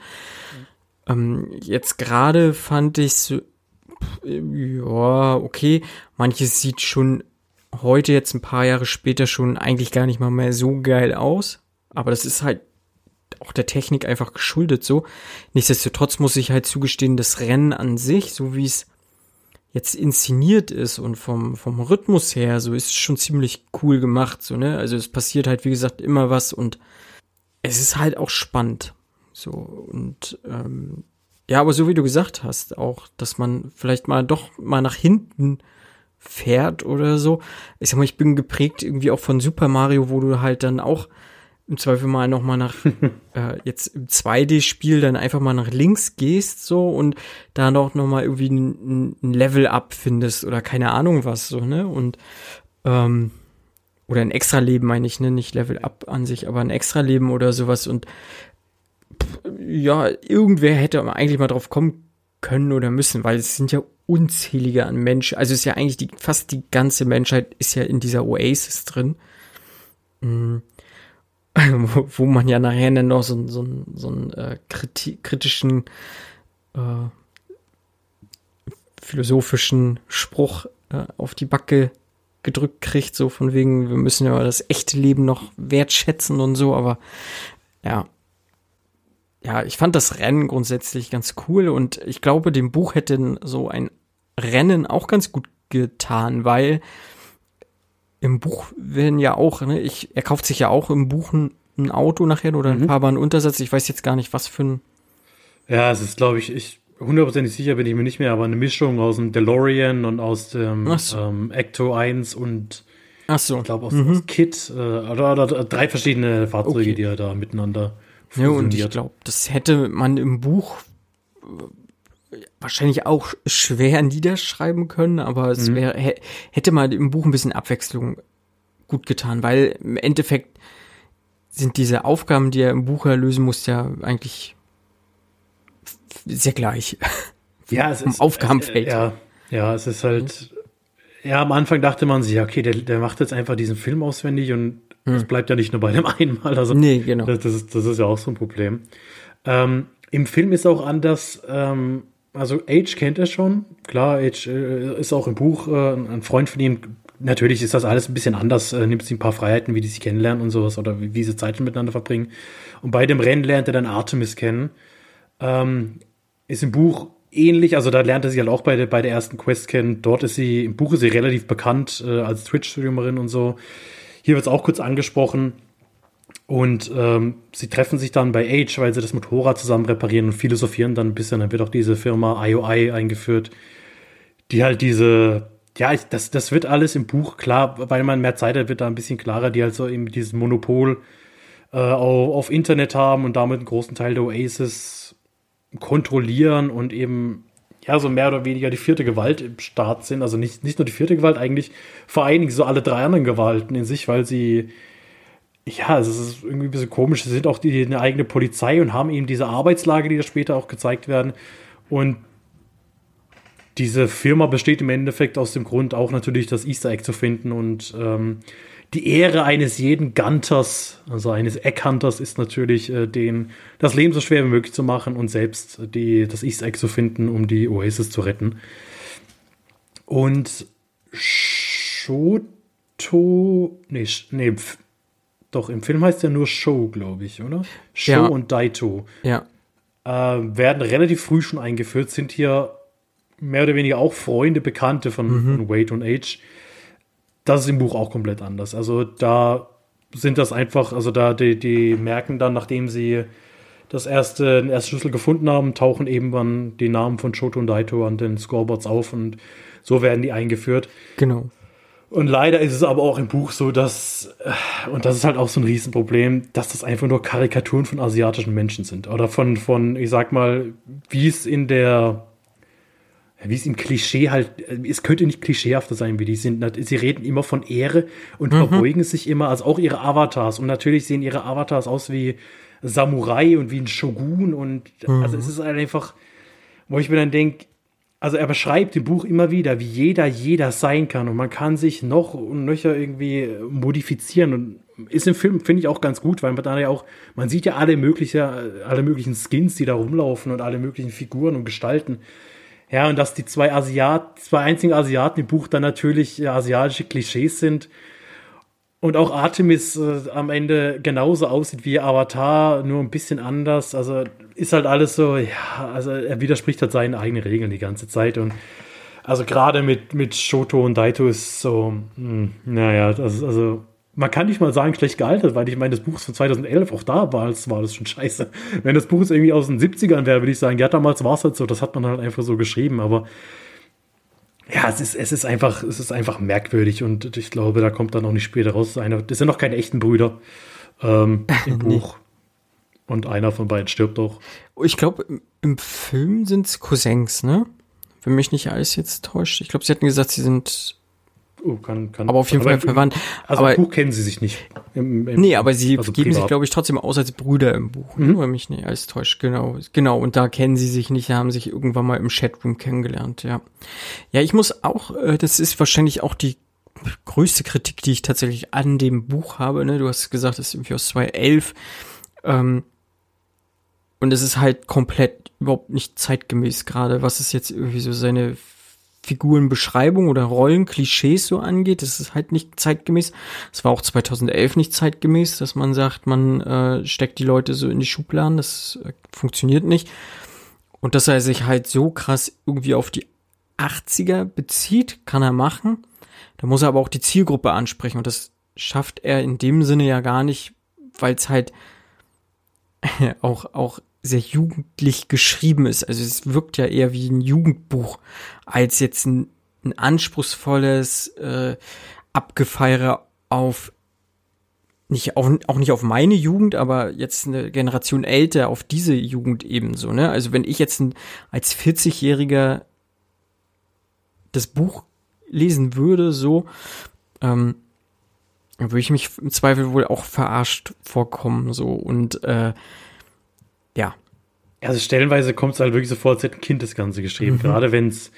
Ähm, jetzt gerade fand ich so, ja, okay, manches sieht schon heute jetzt ein paar Jahre später schon eigentlich gar nicht mal mehr so geil aus. Aber das ist halt auch der Technik einfach geschuldet so. Nichtsdestotrotz muss ich halt zugestehen, das Rennen an sich, so wie es jetzt inszeniert ist und vom, vom Rhythmus her, so ist schon ziemlich cool gemacht, so, ne? Also es passiert halt, wie gesagt, immer was und es ist halt auch spannend. So, und ähm, ja, aber so wie du gesagt hast, auch, dass man vielleicht mal doch mal nach hinten fährt oder so. Ich sag mal, ich bin geprägt irgendwie auch von Super Mario, wo du halt dann auch im Zweifel mal noch mal nach äh, jetzt im 2D-Spiel dann einfach mal nach links gehst so und da noch noch mal irgendwie ein, ein Level up findest oder keine Ahnung was so ne? Und ähm, oder ein extra Leben meine ich ne? Nicht Level up an sich aber ein extra Leben oder sowas. Und ja irgendwer hätte eigentlich mal drauf kommen können oder müssen weil es sind ja unzählige an Menschen also ist ja eigentlich die fast die ganze Menschheit ist ja in dieser Oasis drin Mm wo, wo man ja nachher dann noch so, so, so einen äh, kriti kritischen äh, philosophischen Spruch äh, auf die Backe gedrückt kriegt, so von wegen, wir müssen ja das echte Leben noch wertschätzen und so, aber ja. Ja, ich fand das Rennen grundsätzlich ganz cool und ich glaube, dem Buch hätte so ein Rennen auch ganz gut getan, weil im Buch werden ja auch, ne, ich, er kauft sich ja auch im Buch ein, ein Auto nachher oder ein fahrbaren Untersatz. Ich weiß jetzt gar nicht, was für ein. Ja, es ist, glaube ich, ich hundertprozentig sicher bin ich mir nicht mehr, aber eine Mischung aus dem DeLorean und aus dem so. ähm, Ecto 1 und Ach so. ich glaube aus, aus Kit äh, oder, oder drei verschiedene Fahrzeuge, Okay. die er da miteinander Ja, und ich glaube, das hätte man im Buch äh, wahrscheinlich auch schwer niederschreiben können, aber es Mhm. wäre, hä- hätte man im Buch ein bisschen Abwechslung gut getan, weil im Endeffekt sind diese Aufgaben, die er im Buch ja lösen muss, ja eigentlich sehr gleich. ja, es ist, Aufgabenfeld. Es, ja, ja, es ist halt. Ja, am Anfang dachte man sich, ja, okay, der, der macht jetzt einfach diesen Film auswendig und es bleibt ja nicht nur bei dem einen Mal. Also Hm. Nee, genau. Das, das, ist, das ist ja auch so ein Problem. Ähm, Im Film ist auch anders, ähm, also Age kennt er schon, klar, Age äh, ist auch im Buch äh, ein Freund von ihm. Natürlich ist das alles ein bisschen anders, äh, nimmt sie ein paar Freiheiten, wie die sich kennenlernen und sowas oder wie, wie sie Zeit miteinander verbringen. Und bei dem Rennen lernt er dann Artemis kennen. Ähm, ist im Buch ähnlich, also da lernt er sie halt auch bei der, bei der ersten Quest kennen. Dort ist sie, im Buch ist sie relativ bekannt äh, als Twitch-Streamerin und so. Hier wird es auch kurz angesprochen. Und ähm, sie treffen sich dann bei Age, weil sie das Motorrad zusammen reparieren und philosophieren dann ein bisschen. Dann wird auch diese Firma IOI eingeführt, die halt diese, ja, das, das wird alles im Buch klar, weil man mehr Zeit hat, wird da ein bisschen klarer, die halt so eben dieses Monopol äh, auf, auf Internet haben und damit einen großen Teil der Oasis kontrollieren und eben ja, so mehr oder weniger die vierte Gewalt im Staat sind. Also nicht, nicht nur die vierte Gewalt, eigentlich vereinigen so alle drei anderen Gewalten in sich, weil sie ja, es ist irgendwie ein bisschen komisch. Sie sind auch die, eine eigene Polizei und haben eben diese Arbeitslage, die da später auch gezeigt werden. Und diese Firma besteht im Endeffekt aus dem Grund auch natürlich das Easter Egg zu finden und ähm, die Ehre eines jeden Gunters, also eines Egghunters, ist natürlich, äh, den das Leben so schwer wie möglich zu machen und selbst die, das Easter Egg zu finden, um die Oasis zu retten. Und Shoto, nee, nee, doch, im Film heißt er nur Show, glaube ich, oder? Show ja. und Daito. Ja. Äh, werden relativ früh schon eingeführt, sind hier mehr oder weniger auch Freunde, Bekannte von, mhm. von Wade und Age. Das ist im Buch auch komplett anders. Also da sind das einfach, also da die, die merken dann, nachdem sie das erste, den ersten Schlüssel gefunden haben, tauchen irgendwann die Namen von Shoto und Daito an den Scoreboards auf und so werden die eingeführt. Genau. Und leider ist es aber auch im Buch so, dass, und das ist halt auch so ein Riesenproblem, dass das einfach nur Karikaturen von asiatischen Menschen sind. Oder von, von ich sag mal, wie es in der, wie es im Klischee halt, es könnte nicht klischeehafter sein, wie die sind. Sie reden immer von Ehre und mhm. verbeugen sich immer, also auch ihre Avatars. Und natürlich sehen ihre Avatars aus wie Samurai und wie ein Shogun. Und mhm. also es ist halt einfach, wo ich mir dann denke, also er beschreibt im Buch immer wieder, wie jeder jeder sein kann und man kann sich noch und nöcher irgendwie modifizieren und ist im Film finde ich auch ganz gut, weil man da ja auch man sieht ja alle möglichen alle möglichen Skins, die da rumlaufen und alle möglichen Figuren und Gestalten. Ja, und dass die zwei Asiaten, zwei einzigen Asiaten im Buch dann natürlich asiatische Klischees sind, und auch Artemis äh, am Ende genauso aussieht wie Avatar, nur ein bisschen anders. Also ist halt alles so, ja, also er widerspricht halt seinen eigenen Regeln die ganze Zeit. Und also gerade mit, mit Shoto und Daito ist so, mh, hm, naja, das also man kann nicht mal sagen, schlecht gealtert, weil ich meine, das Buch ist von 2011, auch da war es, war das schon scheiße. Wenn das Buch jetzt irgendwie aus den 70ern wäre, würde ich sagen, ja, damals war es halt so, das hat man halt einfach so geschrieben, aber ja, es ist, es ist einfach, es ist einfach merkwürdig und ich glaube, da kommt dann auch nicht später raus. Einer, das sind noch keine echten Brüder ähm, im Buch. Und einer von beiden stirbt auch. Ich glaube, im Film sind es Cousins, ne? Wenn mich nicht alles jetzt täuscht. Ich glaube, sie hatten gesagt, sie sind Oh, kann, kann. Aber auf jeden Fall verwandt. Also aber, im Buch kennen sie sich nicht. Im, im, nee, aber sie also geben privat. sich, glaube ich, trotzdem aus als Brüder im Buch. Mhm. Wenn mich nicht alles täuscht. Genau, genau. Und da kennen sie sich nicht, haben sich irgendwann mal im Chatroom kennengelernt, ja. Ja, ich muss auch, äh, das ist wahrscheinlich auch die größte Kritik, die ich tatsächlich an dem Buch habe. Ne? Du hast gesagt, das ist irgendwie aus 2011. Ähm, und es ist halt komplett überhaupt nicht zeitgemäß gerade, was ist jetzt irgendwie so seine Figurenbeschreibung oder Rollenklischees so angeht. Das ist halt nicht zeitgemäß. Es war auch 2011 nicht zeitgemäß, dass man sagt, man äh, steckt die Leute so in die Schubladen. Das äh, funktioniert nicht. Und dass er sich halt so krass irgendwie auf die 80er bezieht, kann er machen. Da muss er aber auch die Zielgruppe ansprechen. Und das schafft er in dem Sinne ja gar nicht, weil es halt auch, auch sehr jugendlich geschrieben ist. Also es wirkt ja eher wie ein Jugendbuch als jetzt ein, ein anspruchsvolles äh, Abgefeiere auf nicht auf, auch nicht auf meine Jugend, aber jetzt eine Generation älter auf diese Jugend ebenso. Ne? Also wenn ich jetzt ein, als 40-Jähriger das Buch lesen würde, so, ähm, dann würde ich mich im Zweifel wohl auch verarscht vorkommen, so und äh, ja. Also stellenweise kommt es halt wirklich so vor, als hätte ein Kind das Ganze geschrieben. Mhm. Gerade wenn es,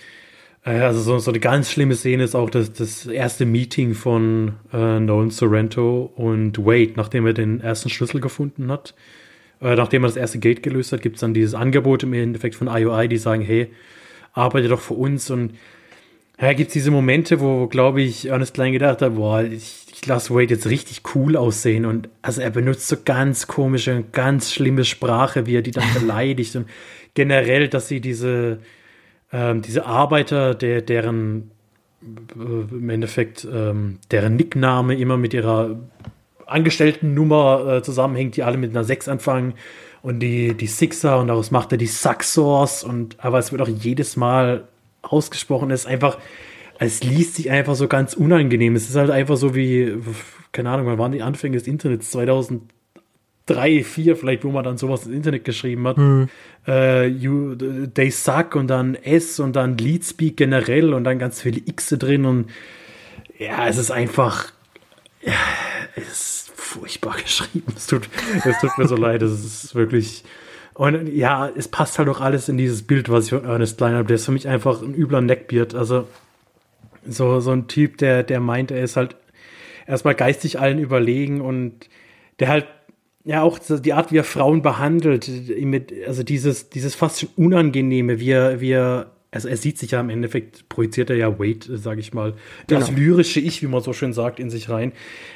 äh, also so, so eine ganz schlimme Szene ist auch das, das erste Meeting von äh, Nolan Sorrento und Wade, nachdem er den ersten Schlüssel gefunden hat. Äh, nachdem er das erste Gate gelöst hat, gibt es dann dieses Angebot im Endeffekt von IOI, die sagen, hey, arbeitet doch für uns und ja, gibt es diese Momente, wo, glaube ich, Ernest Klein gedacht hat, boah, ich, ich lasse Wade jetzt richtig cool aussehen. Und also er benutzt so ganz komische, ganz schlimme Sprache, wie er die dann beleidigt. Und generell, dass sie diese, ähm, diese Arbeiter, der, deren äh, im Endeffekt ähm, deren Nickname immer mit ihrer Angestellten-Nummer äh, zusammenhängt, die alle mit einer 6 anfangen und die, die Sixer und daraus macht er die Sucksors und aber es wird auch jedes Mal ausgesprochen, es ist einfach, es liest sich einfach so ganz unangenehm. Es ist halt einfach so wie, keine Ahnung, wann waren die Anfänge des Internets? 2003, 2004 vielleicht, wo man dann sowas ins Internet geschrieben hat. Hm. Äh, you, they suck und dann S und dann Leadspeak generell und dann ganz viele X drin und ja, es ist einfach, ja, es ist furchtbar geschrieben. Es tut, es tut mir so leid. Es ist wirklich. Und ja, es passt halt auch alles in dieses Bild, was ich von Ernest Klein habe. Der ist für mich einfach ein übler Neckbeard. Also so, so ein Typ, der, der meint, er ist halt erstmal geistig allen überlegen und der halt ja auch die Art, wie er Frauen behandelt, also dieses, dieses fast schon Unangenehme, wie er, wie er also er sieht sich ja im Endeffekt, projiziert er ja Wade, sage ich mal, das genau. lyrische Ich, wie man so schön sagt, in sich rein.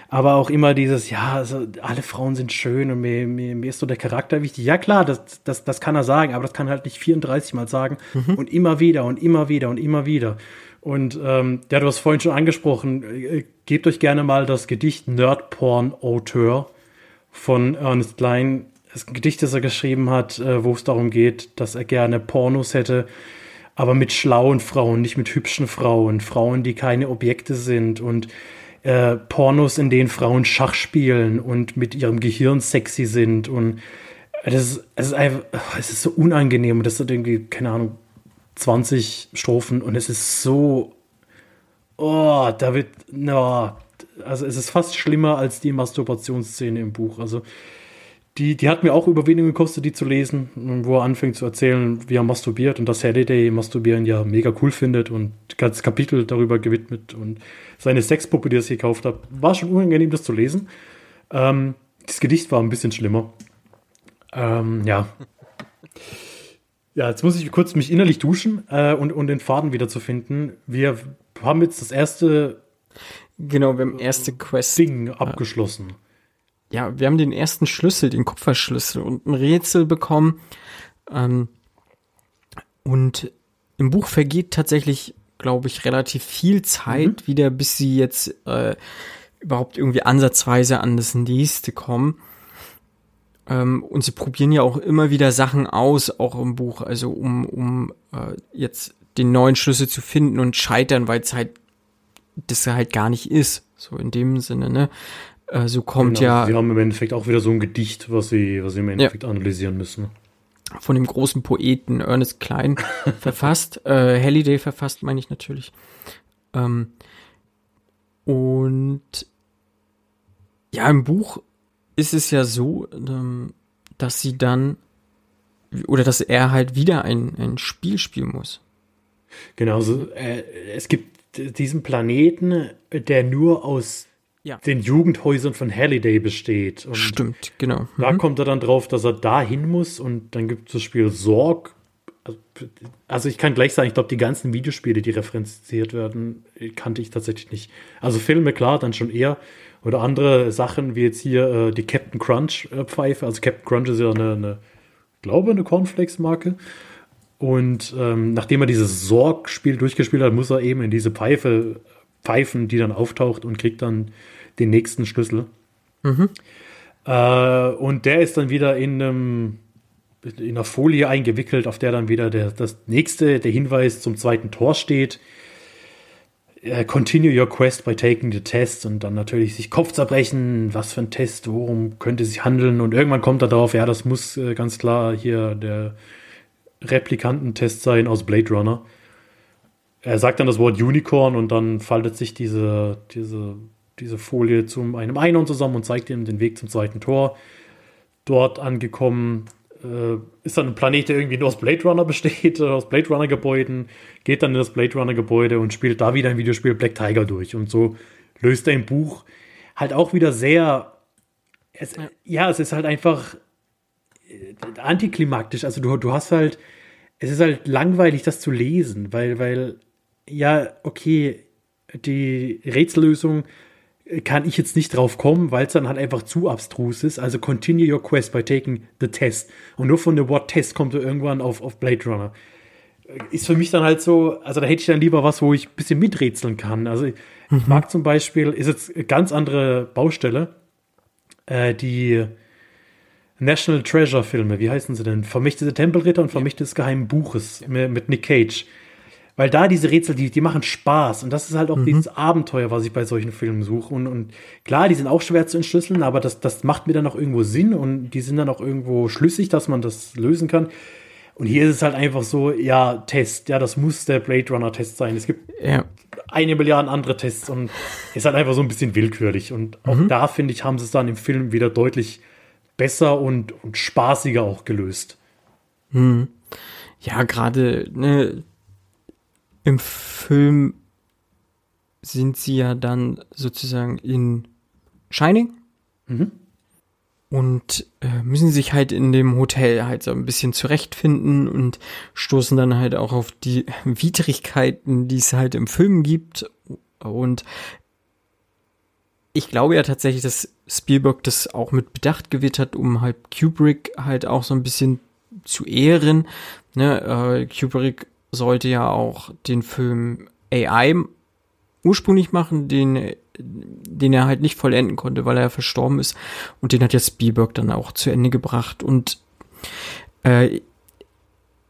Aber auch immer dieses, ja, also alle Frauen sind schön und mir, mir, mir ist so der Charakter wichtig. Ja klar, das, das, das kann er sagen, aber das kann er halt nicht 34 Mal sagen mhm. und immer wieder und immer wieder und immer wieder. Und ähm, ja, du hast vorhin schon angesprochen, äh, gebt euch gerne mal das Gedicht Nerd Porn Auteur von Ernest Klein. Das ist ein Gedicht, das er geschrieben hat, äh, wo es darum geht, dass er gerne Pornos hätte, aber mit schlauen Frauen, nicht mit hübschen Frauen, Frauen, die keine Objekte sind und äh, Pornos, in denen Frauen Schach spielen und mit ihrem Gehirn sexy sind und das ist, es ist einfach, es ist so unangenehm und das hat irgendwie, keine Ahnung, 20 Strophen und es ist so, oh, da wird, no, also es ist fast schlimmer als die Masturbationsszene im Buch. Also die, die hat mir auch Überwindung gekostet, die zu lesen, wo er anfängt zu erzählen, wie er masturbiert und dass Halliday Masturbieren ja mega cool findet und ganz Kapitel darüber gewidmet und seine Sexpuppe, die er sich gekauft hat, war schon unangenehm, das zu lesen. Ähm, das Gedicht war ein bisschen schlimmer. Ähm, ja. Ja, jetzt muss ich kurz mich innerlich duschen äh, und, und den Faden wieder zu finden. Wir haben jetzt das erste Genau, wir haben erste Quest Ding abgeschlossen ja, wir haben den ersten Schlüssel, den Kupferschlüssel und ein Rätsel bekommen. Ähm, und im Buch vergeht tatsächlich, glaube ich, relativ viel Zeit mhm. wieder, bis sie jetzt äh, überhaupt irgendwie ansatzweise an das nächste kommen. Ähm, und sie probieren ja auch immer wieder Sachen aus, auch im Buch, also um, um äh, jetzt den neuen Schlüssel zu finden und scheitern, weil es halt das halt gar nicht ist. So in dem Sinne, ne? Äh, so kommt genau, ja. Sie haben im Endeffekt auch wieder so ein Gedicht, was sie, was sie im Endeffekt ja. analysieren müssen. Von dem großen Poeten Ernest Klein verfasst, äh, Halliday verfasst, meine ich natürlich. Ähm, und ja, im Buch ist es ja so, ähm, dass sie dann oder dass er halt wieder ein, ein Spiel spielen muss. Genau, also, äh, es gibt diesen Planeten, der nur aus ja. den Jugendhäusern von Halliday besteht. Und Stimmt, genau. Mhm. Da kommt er dann drauf, dass er da hin muss und dann gibt es das Spiel Sorg. Also ich kann gleich sagen, ich glaube, die ganzen Videospiele, die referenziert werden, kannte ich tatsächlich nicht. Also Filme, klar, dann schon eher. Oder andere Sachen, wie jetzt hier äh, die Captain Crunch-Pfeife. Äh, also Captain Crunch ist ja eine, eine glaube, eine Cornflakes-Marke. Und ähm, nachdem er dieses Sorg-Spiel durchgespielt hat, muss er eben in diese Pfeife pfeifen, die dann auftaucht und kriegt dann den nächsten Schlüssel. Mhm. Äh, und der ist dann wieder in einem in einer Folie eingewickelt, auf der dann wieder der, das nächste, der Hinweis zum zweiten Tor steht. Uh, continue your quest by taking the test und dann natürlich sich Kopf zerbrechen, was für ein Test, worum könnte es sich handeln und irgendwann kommt er darauf, ja, das muss äh, ganz klar hier der Replikantentest sein aus Blade Runner. Er sagt dann das Wort Unicorn und dann faltet sich diese, diese, diese Folie zu einem Einhorn zusammen und zeigt ihm den Weg zum zweiten Tor. Dort angekommen äh, ist dann ein Planet, der irgendwie nur aus Blade Runner besteht, aus Blade Runner Gebäuden, geht dann in das Blade Runner Gebäude und spielt da wieder ein Videospiel Black Tiger durch. Und so löst er im Buch halt auch wieder sehr. Es, ja. es ist halt einfach äh, antiklimaktisch. Also du, du hast halt es ist halt langweilig, das zu lesen, weil, weil, ja, okay, die Rätsellösung kann ich jetzt nicht drauf kommen, weil es dann halt einfach zu abstrus ist. Also continue your quest by taking the test. Und nur von dem Wort Test kommt er irgendwann auf, auf Blade Runner. Ist für mich dann halt so, also da hätte ich dann lieber was, wo ich ein bisschen miträtseln kann. Also ich mhm. mag zum Beispiel, ist jetzt eine ganz andere Baustelle, äh, die National Treasure Filme, wie heißen sie denn? Vermächtete Tempelritter und Vermächte des Geheimen Buches mit Nick Cage. Weil da diese Rätsel, die, die machen Spaß. Und das ist halt auch mhm. dieses Abenteuer, was ich bei solchen Filmen suche. Und, und klar, die sind auch schwer zu entschlüsseln, aber das, das macht mir dann auch irgendwo Sinn und die sind dann auch irgendwo schlüssig, dass man das lösen kann. Und hier ist es halt einfach so, ja, Test, ja, das muss der Blade Runner Test sein. Es gibt ja. eine Milliarde andere Tests und ist halt einfach so ein bisschen willkürlich. Und auch mhm. da, finde ich, haben sie es dann im Film wieder deutlich besser und, und spaßiger auch gelöst. Mhm. Ja, gerade ne, im Film sind sie ja dann sozusagen in Shining. Mhm. Und äh, müssen sich halt in dem Hotel halt so ein bisschen zurechtfinden und stoßen dann halt auch auf die Widrigkeiten, die es halt im Film gibt. Und ich glaube ja tatsächlich, dass Spielberg das auch mit Bedacht gewählt hat, um halt Kubrick halt auch so ein bisschen zu ehren. Ne, äh, Kubrick sollte ja auch den Film AI ursprünglich machen, den, den er halt nicht vollenden konnte, weil er verstorben ist. Und den hat ja Spielberg dann auch zu Ende gebracht. Und äh,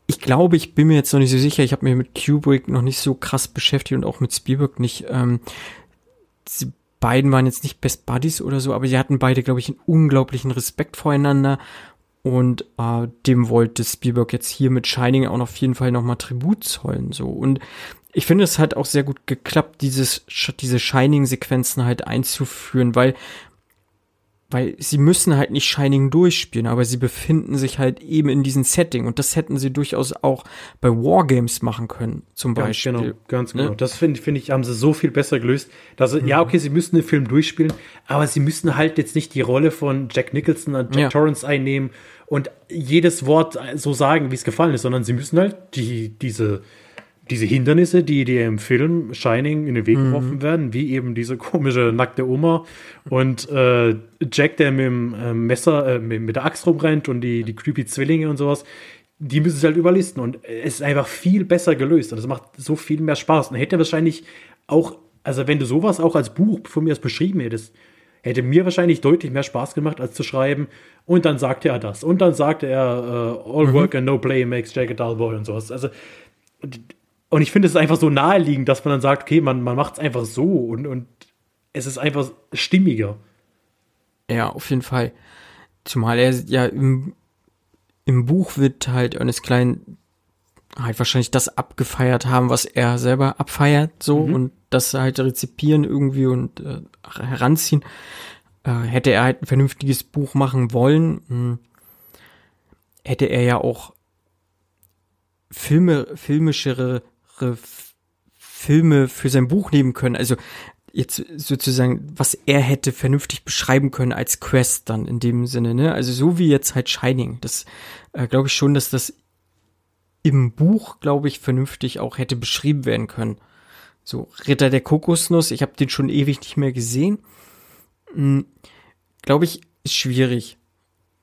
ich glaube, ich bin mir jetzt noch nicht so sicher, ich habe mich mit Kubrick noch nicht so krass beschäftigt und auch mit Spielberg nicht. Ähm, sie beiden waren jetzt nicht Best Buddies oder so, aber sie hatten beide, glaube ich, einen unglaublichen Respekt voreinander und äh, dem wollte Spielberg jetzt hier mit Shining auch auf jeden Fall nochmal Tribut zollen. So. Und ich finde, es hat auch sehr gut geklappt, dieses, diese Shining-Sequenzen halt einzuführen, weil weil sie müssen halt nicht Shining durchspielen, aber sie befinden sich halt eben in diesem Setting und das hätten sie durchaus auch bei Wargames machen können, zum ganz Beispiel. Genau, ganz ne? genau. Das finde find ich, haben sie so viel besser gelöst, dass sie, mhm. ja, okay, sie müssen den Film durchspielen, aber sie müssen halt jetzt nicht die Rolle von Jack Nicholson und Jack ja. Torrance einnehmen und jedes Wort so sagen, wie es gefallen ist, sondern sie müssen halt die, diese, diese Hindernisse, die dir im Film Shining in den Weg mhm. geworfen werden, wie eben diese komische nackte Oma und äh, Jack, der mit dem äh, Messer, äh, mit, der Axt rumrennt und die, die creepy Zwillinge und sowas, die müssen sie halt überlisten und es ist einfach viel besser gelöst und es macht so viel mehr Spaß und hätte wahrscheinlich auch, also wenn du sowas auch als Buch von mir das beschrieben hättest, hätte mir wahrscheinlich deutlich mehr Spaß gemacht, als zu schreiben und dann sagte er das und dann sagte er uh, All mhm. work and no play makes Jack a dull boy und sowas. Also und ich finde es einfach so naheliegend, dass man dann sagt, okay, man, man macht es einfach so und, und es ist einfach stimmiger. Ja, auf jeden Fall. Zumal er ja im, im Buch wird halt Ernest Klein halt wahrscheinlich das abgefeiert haben, was er selber abfeiert, so mhm. und das halt rezipieren irgendwie und äh, heranziehen. Äh, hätte er halt ein vernünftiges Buch machen wollen, mh, hm, hätte er ja auch Filme, filmischere Filme für sein Buch nehmen können. Also jetzt sozusagen, was er hätte vernünftig beschreiben können als Quest dann in dem Sinne, ne? Also so wie jetzt halt Shining. Das äh, glaube ich schon, dass das im Buch, glaube ich, vernünftig auch hätte beschrieben werden können. So, Ritter der Kokosnuss, ich habe den schon ewig nicht mehr gesehen. Hm, glaube ich, ist schwierig,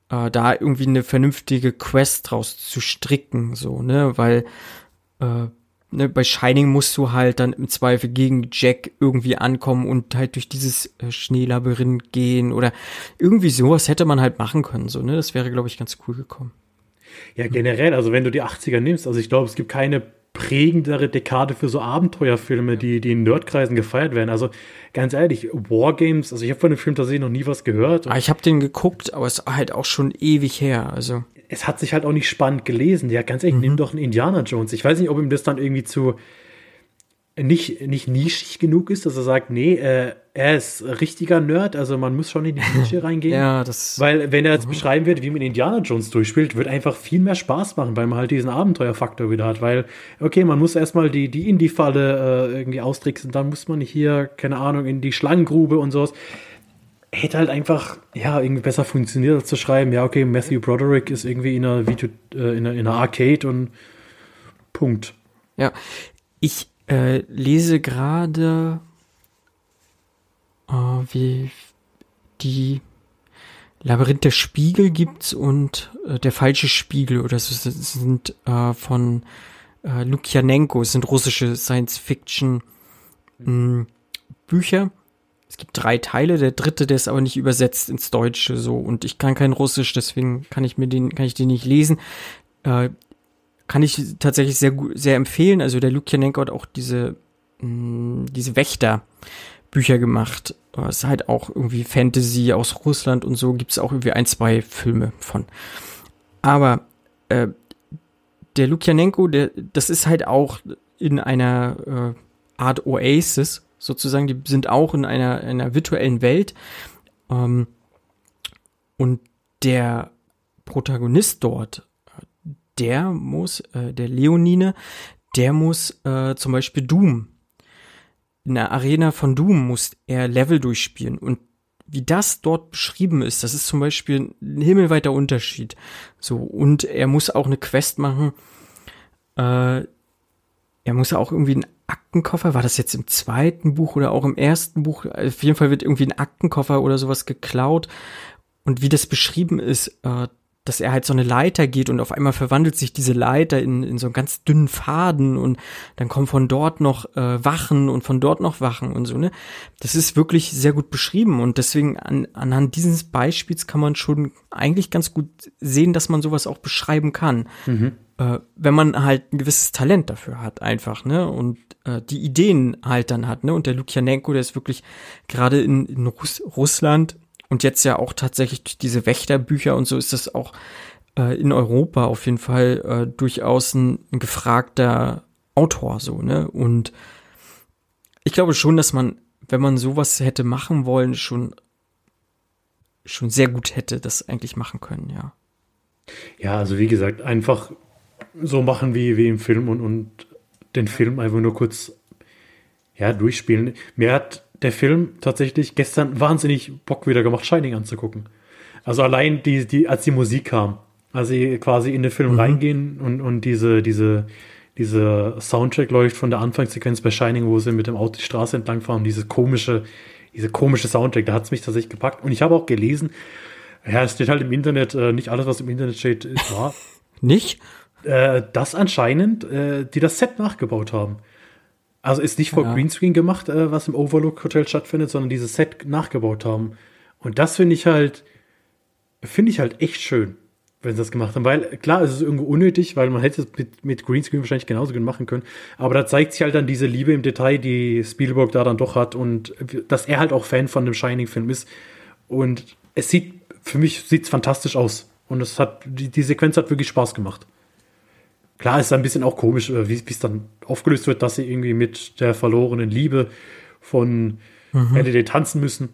äh, da irgendwie eine vernünftige Quest draus zu stricken, so, ne? Weil äh, ne, bei Shining musst du halt dann im Zweifel gegen Jack irgendwie ankommen und halt durch dieses äh, Schneelabyrinth gehen oder irgendwie sowas hätte man halt machen können, so, ne? Das wäre, glaube ich, ganz cool gekommen. Ja, generell, also wenn du die 80er nimmst, also ich glaube, es gibt keine prägendere Dekade für so Abenteuerfilme, die, die in Nerdkreisen gefeiert werden. Also ganz ehrlich, Wargames, also ich habe von dem Film tatsächlich noch nie was gehört. Ah, ich habe den geguckt, aber es ist halt auch schon ewig her. Also es hat sich halt auch nicht spannend gelesen. Ja, ganz ehrlich, mhm. nimm doch einen Indiana Jones. Ich weiß nicht, ob ihm das dann irgendwie zu nicht, nicht nischig genug ist, dass er sagt, nee, äh, er ist richtiger Nerd, also man muss schon in die Nische reingehen. ja, das. Weil, wenn er jetzt mhm. beschreiben wird, wie man Indiana Jones durchspielt, wird einfach viel mehr Spaß machen, weil man halt diesen Abenteuerfaktor wieder hat. Weil, okay, man muss erstmal die, die Indie-Falle äh, irgendwie austricksen, dann muss man hier, keine Ahnung, in die Schlangengrube und sowas hätte halt einfach, ja, irgendwie besser funktioniert, als zu schreiben, ja, okay, Matthew Broderick ist irgendwie in einer Video, äh, in einer, in einer Arcade und Punkt. Ja, ich äh, lese gerade äh, wie die Labyrinth der Spiegel gibt's und äh, der falsche Spiegel oder so sind äh, von äh, Lukjanenko, sind russische Science-Fiction hm. Es gibt drei Teile, der dritte, der ist aber nicht übersetzt ins Deutsche so und ich kann kein Russisch, deswegen kann ich mir den, kann ich den nicht lesen. Äh, kann ich tatsächlich sehr sehr empfehlen. Also der Lukjanenko hat auch diese, mh, hm, diese Wächter Bücher gemacht. Es ist halt auch irgendwie Fantasy aus Russland und so gibt es auch irgendwie ein, zwei Filme von. Aber äh, der Lukjanenko, der, das ist halt auch in einer äh, Art Oasis, sozusagen. Die sind auch in einer, einer virtuellen Welt. Ähm, und der Protagonist dort, der muss, äh, der Leonine, der muss äh, zum Beispiel Doom in der Arena von Doom muss er Level durchspielen und wie das dort beschrieben ist, das ist zum Beispiel ein himmelweiter Unterschied. So, und er muss auch eine Quest machen. Äh, er muss auch irgendwie einen Aktenkoffer, war das jetzt im zweiten Buch oder auch im ersten Buch? Auf jeden Fall wird irgendwie ein Aktenkoffer oder sowas geklaut. Und wie das beschrieben ist, äh, dass er halt so eine Leiter geht und auf einmal verwandelt sich diese Leiter in, in so einen ganz dünnen Faden und dann kommen von dort noch äh, Wachen und von dort noch Wachen und so, ne? Das ist wirklich sehr gut beschrieben und deswegen an, anhand dieses Beispiels kann man schon eigentlich ganz gut sehen, dass man sowas auch beschreiben kann. Mhm. Äh, wenn man halt ein gewisses Talent dafür hat, einfach, ne? Und äh, die Ideen halt dann hat, ne? Und der Lukjanenko, der ist wirklich gerade in, in Russ Russland und jetzt ja auch tatsächlich diese Wächterbücher und so ist das auch äh, in Europa auf jeden Fall äh, durchaus ein, ein gefragter Autor so, ne? Und ich glaube schon, dass man, wenn man sowas hätte machen wollen, schon schon sehr gut hätte das eigentlich machen können, ja. Ja, also wie gesagt, einfach so machen wie, wie im Film und, und den Film einfach nur kurz ja, durchspielen. Mir hat der Film tatsächlich gestern wahnsinnig Bock wieder gemacht, Shining anzugucken. Also allein die, die, als die Musik kam, als sie quasi in den Film mhm. reingehen und, und diese, diese, diese Soundtrack läuft von der Anfangssequenz bei Shining, wo sie mit dem Auto die Straße entlang fahren, diese komische, diese komische Soundtrack, da hat es mich tatsächlich gepackt. Und ich habe auch gelesen, ja, es steht halt im Internet, äh, nicht alles, was im Internet steht, ist wahr. nicht? Äh, dass anscheinend äh, die das Set nachgebaut haben. Also ist nicht vor ja. Greenscreen gemacht, äh, was im Overlook Hotel stattfindet, sondern dieses Set nachgebaut haben. Und das finde ich halt, finde ich halt echt schön, wenn sie das gemacht haben. Weil klar, es ist irgendwo unnötig, weil man hätte es mit, mit Greenscreen wahrscheinlich genauso gut machen können. Aber da zeigt sich halt dann diese Liebe im Detail, die Spielberg da dann doch hat und dass er halt auch Fan von dem Shining-Film ist. Und es sieht, für mich sieht es fantastisch aus. Und es hat, die, die Sequenz hat wirklich Spaß gemacht. Klar ist ein bisschen auch komisch, äh, wie es dann aufgelöst wird, dass sie irgendwie mit der verlorenen Liebe von mhm. Halliday tanzen müssen.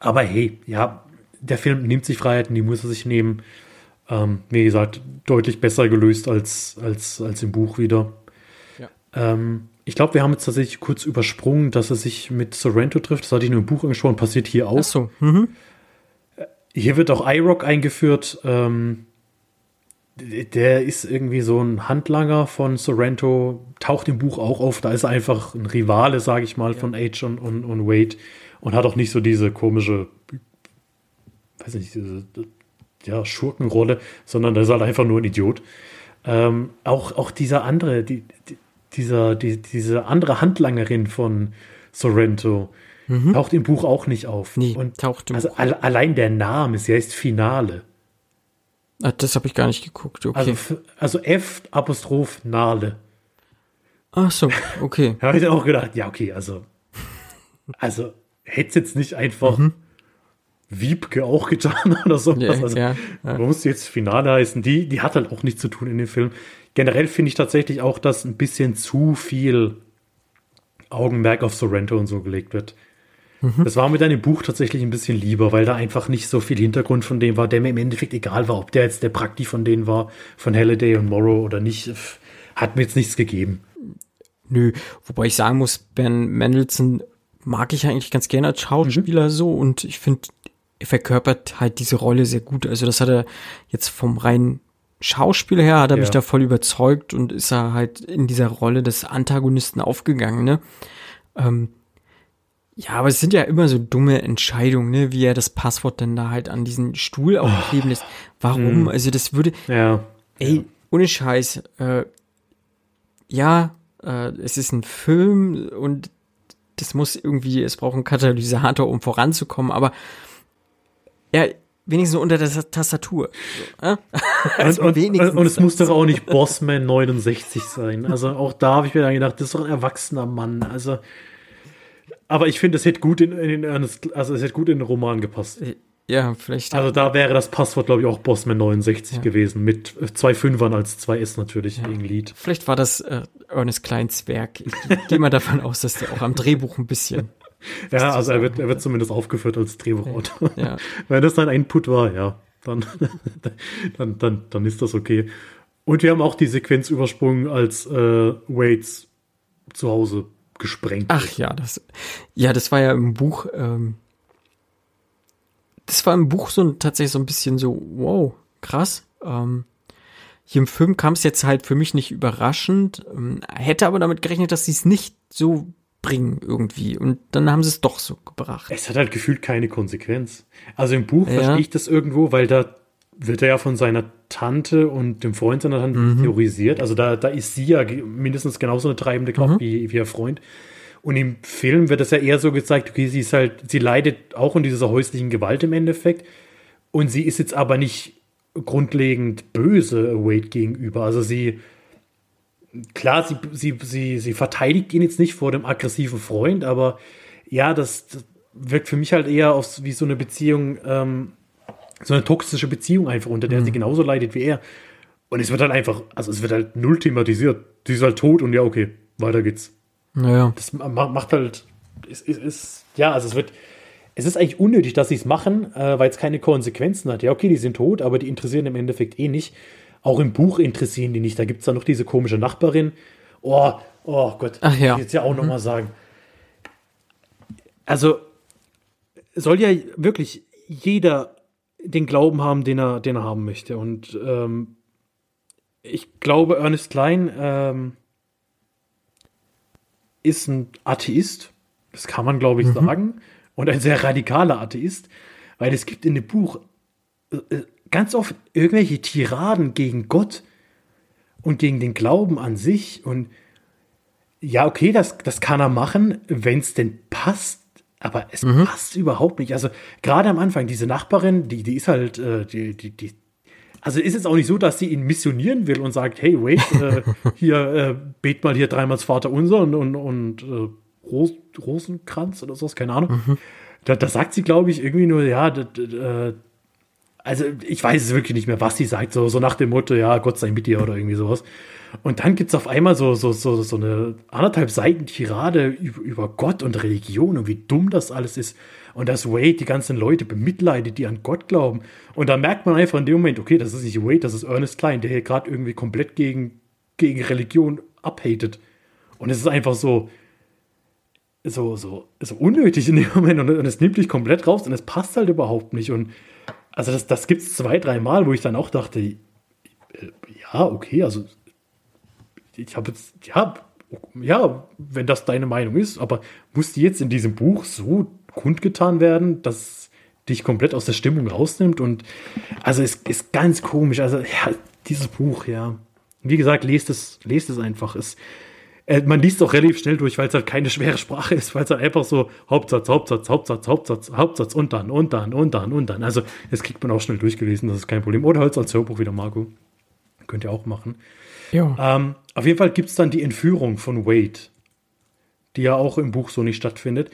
Aber hey, ja, der Film nimmt sich Freiheiten, die muss er sich nehmen. Ähm, wie gesagt, deutlich besser gelöst als, als, als im Buch wieder. Ja. Ähm, ich glaube, wir haben jetzt tatsächlich kurz übersprungen, dass er sich mit Sorrento trifft. Das hatte ich nur im Buch angesprochen, passiert hier auch. Ach so. Mhm. Hier wird auch iRock eingeführt. Ähm, der ist irgendwie so ein Handlanger von Sorrento, taucht im Buch auch auf. Da ist er einfach ein Rivale, sage ich mal, ja. von Age und, und, und Wade und hat auch nicht so diese komische, weiß nicht, diese ja, Schurkenrolle, sondern der ist halt einfach nur ein Idiot. Ähm, auch, auch dieser andere, die, die, dieser, die, diese andere Handlangerin von Sorrento mhm. taucht im Buch auch nicht auf. Nee, und taucht im also Buch. allein der Name, sie heißt Finale. Ah, das habe ich gar nicht geguckt. Okay. Also, also F Apostroph Nale. Ach so, okay. da habe ich auch gedacht, ja, okay, also, also hätte jetzt nicht einfach mhm. Wiebke auch getan oder sowas. Ja, also, ja, ja. Muss jetzt Finale heißen? Die, die hat halt auch nichts zu tun in dem Film. Generell finde ich tatsächlich auch, dass ein bisschen zu viel Augenmerk auf Sorrento und so gelegt wird. Mhm. Das war mit einem Buch tatsächlich ein bisschen lieber, weil da einfach nicht so viel Hintergrund von dem war, der mir im Endeffekt egal war, ob der jetzt der Prakti von denen war, von Halliday und Morrow oder nicht, hat mir jetzt nichts gegeben. Nö, wobei ich sagen muss, Ben Mendelssohn mag ich eigentlich ganz gerne als Schauspieler mhm. so und ich finde, er verkörpert halt diese Rolle sehr gut. Also das hat er jetzt vom rein Schauspieler her hat er Ja. mich da voll überzeugt und ist er halt in dieser Rolle des Antagonisten aufgegangen, ne? Ähm, ja, aber es sind ja immer so dumme Entscheidungen, ne, wie er das Passwort denn da halt an diesen Stuhl Oh. auch kleben lässt. Warum? Also das würde, Ja. ey, ohne Scheiß, äh, ja, äh, es ist ein Film und das muss irgendwie, es braucht einen Katalysator, um voranzukommen, aber ja, wenigstens unter der Tastatur. So, äh? Und, und, wenigstens und es muss doch auch nicht Bossman 69 sein. Also auch da habe ich mir dann gedacht, das ist doch ein erwachsener Mann. Also, aber ich finde, es hätte gut in, in also es hätte gut in den Roman gepasst. Ja, vielleicht. Also da wäre das Passwort, glaube ich, auch Bossman 69 gewesen. Mit äh, zwei Fünfern als zwei S natürlich wegen Lied. Vielleicht war das äh, Ernest Kleins Werk. Ich gehe geh mal davon aus, dass der auch am Drehbuch ein bisschen. Ja, also er wird, er wird zumindest aufgeführt als Drehbuchautor. Ja. Wenn das sein Input war, ja, dann, dann, dann, dann ist das okay. Und wir haben auch die Sequenz übersprungen, als äh, Waits zu Hause gesprengt Ach wird. ja, das. Ja, das war ja im Buch. Ähm, das war im Buch so tatsächlich so ein bisschen so, wow, krass. Ähm, hier im Film kam es jetzt halt für mich nicht überraschend. Ähm, hätte aber damit gerechnet, dass sie es nicht so bringen irgendwie. Und dann haben sie es doch so gebracht. Es hat halt gefühlt keine Konsequenz. Also im Buch Ja. verstehe ich das irgendwo, weil da wird er ja von seiner Tante und dem Freund seiner Tante Mhm. theorisiert. Also da, da ist sie ja mindestens genauso eine treibende Kraft Mhm. wie, wie ihr Freund. Und im Film wird das ja eher so gezeigt, okay, sie ist halt, sie leidet auch unter dieser häuslichen Gewalt im Endeffekt. Und sie ist jetzt aber nicht grundlegend böse Wade gegenüber. Also sie, klar, sie, sie, sie, sie verteidigt ihn jetzt nicht vor dem aggressiven Freund, aber ja, das, das wirkt für mich halt eher auf, wie so eine Beziehung, ähm, so eine toxische Beziehung einfach, unter der sie genauso leidet wie er. Und es wird halt einfach, also es wird halt null thematisiert. Sie ist halt tot und ja, okay, weiter geht's. Naja. Das ma- macht halt, ist, ist, ist ja, also es wird, es ist eigentlich unnötig, dass sie es machen, äh, weil es keine Konsequenzen hat. Ja, okay, die sind tot, aber die interessieren im Endeffekt eh nicht. Auch im Buch interessieren die nicht. Da gibt es dann noch diese komische Nachbarin. Oh, oh Gott, Ach ja. ich jetzt ja auch noch mal sagen. Also soll ja wirklich jeder den Glauben haben, den er, den er haben möchte. Und ähm, ich glaube, Ernest Klein ähm, ist ein Atheist. Das kann man, glaube ich, sagen. Und ein sehr radikaler Atheist. Weil es gibt in dem Buch äh, äh, ganz oft irgendwelche Tiraden gegen Gott und gegen den Glauben an sich. Und ja, okay, das, das kann er machen, wenn es denn passt. Aber es passt überhaupt nicht. Also gerade am Anfang, diese Nachbarin, die, die ist halt, äh, die, die, die, also ist es auch nicht so, dass sie ihn missionieren will und sagt, hey, wait, äh, hier, äh, bet mal hier dreimal das Vater unser und, und, und äh, Ros Rosenkranz oder sowas, keine Ahnung. Da, da sagt sie, glaube ich, irgendwie nur, ja, d- d- äh, also ich weiß es wirklich nicht mehr, was sie sagt, so, so nach dem Motto, ja, Gott sei mit dir oder irgendwie sowas. Und dann gibt es auf einmal so, so, so, so eine anderthalb Seiten Tirade über, Gott und Religion und wie dumm das alles ist. Und dass Wade die ganzen Leute bemitleidet, die an Gott glauben. Und da merkt man einfach in dem Moment, okay, das ist nicht Wade, das ist Ernest Klein, der hier gerade irgendwie komplett gegen, gegen Religion abhatet. Und es ist einfach so, so, so, so unnötig in dem Moment und, und es nimmt dich komplett raus und es passt halt überhaupt nicht. Und also das, das gibt es zwei, drei Mal, wo ich dann auch dachte, äh, ja, okay, also ich habe jetzt, ja, ja, wenn das deine Meinung ist, aber muss die jetzt in diesem Buch so kundgetan werden, dass dich komplett aus der Stimmung rausnimmt und also es ist ganz komisch, also ja, dieses Buch, ja, wie gesagt, lest es, lest es einfach, es, äh, man liest auch relativ schnell durch, weil es halt keine schwere Sprache ist, weil es halt einfach so Hauptsatz, Hauptsatz, Hauptsatz, Hauptsatz, Hauptsatz und dann, und dann, und dann, und dann. Also, das kriegt man auch schnell durchgelesen, das ist kein Problem. Oder halt als Hörbuch wieder, Marco. Könnt ihr auch machen. Ja. Ähm, auf jeden Fall gibt es dann die Entführung von Wade, die ja auch im Buch so nicht stattfindet.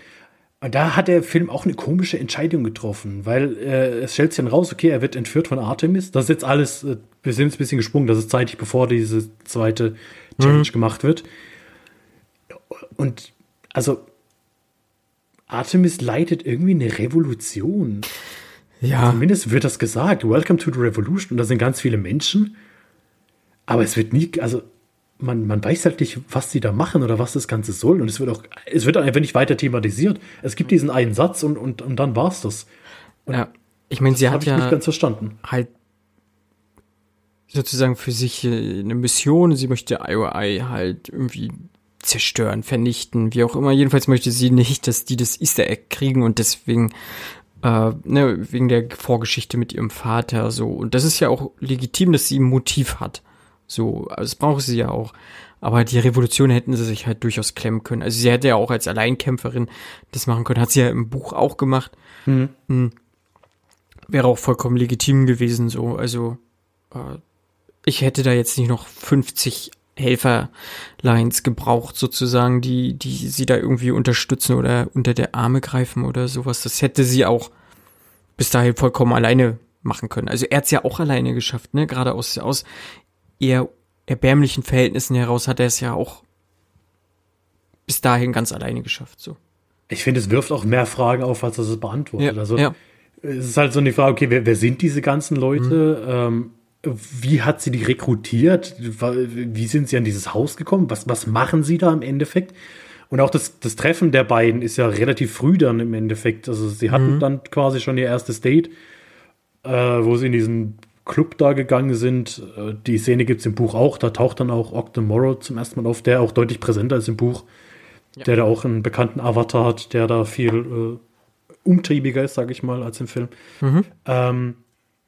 Und da hat der Film auch eine komische Entscheidung getroffen, weil äh, es stellt sich dann raus, okay, er wird entführt von Artemis. Das ist jetzt alles, äh, wir sind jetzt ein bisschen gesprungen, das ist zeitig, bevor diese zweite Challenge gemacht wird. Und also Artemis leitet irgendwie eine Revolution. ja. Zumindest wird das gesagt. Welcome to the Revolution. Und da sind ganz viele Menschen. Aber es wird nie, also man, man weiß halt nicht, was sie da machen oder was das Ganze soll. Und es wird auch, es wird einfach nicht weiter thematisiert. Es gibt diesen einen Satz und, und, und dann war's das. ja. Ich meine, sie hat ich nicht ja ganz verstanden. halt sozusagen für sich äh, eine Mission. Sie möchte IOI halt irgendwie zerstören, vernichten, wie auch immer. Jedenfalls möchte sie nicht, dass die das Easter Egg kriegen und deswegen äh, ne, wegen der Vorgeschichte mit ihrem Vater so. Und das ist ja auch legitim, dass sie ein Motiv hat. So, also das braucht sie ja auch. Aber die Revolution hätten sie sich halt durchaus klemmen können. Also sie hätte ja auch als Alleinkämpferin das machen können. Hat sie ja im Buch auch gemacht. Mhm. Mhm. Wäre auch vollkommen legitim gewesen, so. Also, äh, ich hätte da jetzt nicht noch 50 Helferlines gebraucht, sozusagen, die, die sie da irgendwie unterstützen oder unter der Arme greifen oder sowas. Das hätte sie auch bis dahin vollkommen alleine machen können. Also er hat's ja auch alleine geschafft, ne? Gerade aus, aus eher erbärmlichen Verhältnissen heraus hat er es ja auch bis dahin ganz alleine geschafft, so. Ich finde, es wirft auch mehr Fragen auf, als es beantwortet. Ja, also, ja. es ist halt so eine Frage, okay, wer, wer sind diese ganzen Leute? Mhm. Ähm, wie hat sie die rekrutiert? Wie sind sie an dieses Haus gekommen? Was, was machen sie da im Endeffekt? Und auch das, das Treffen der beiden ist ja relativ früh dann im Endeffekt. Also sie hatten mhm. dann quasi schon ihr erstes Date, äh, wo sie in diesen Club da gegangen sind. Äh, die Szene gibt es im Buch auch. Da taucht dann auch Ogden Morrow zum ersten Mal auf, der auch deutlich präsenter ist im Buch. Ja. Der da auch einen bekannten Avatar hat, der da viel äh, umtriebiger ist, sage ich mal, als im Film. Mhm. Ähm,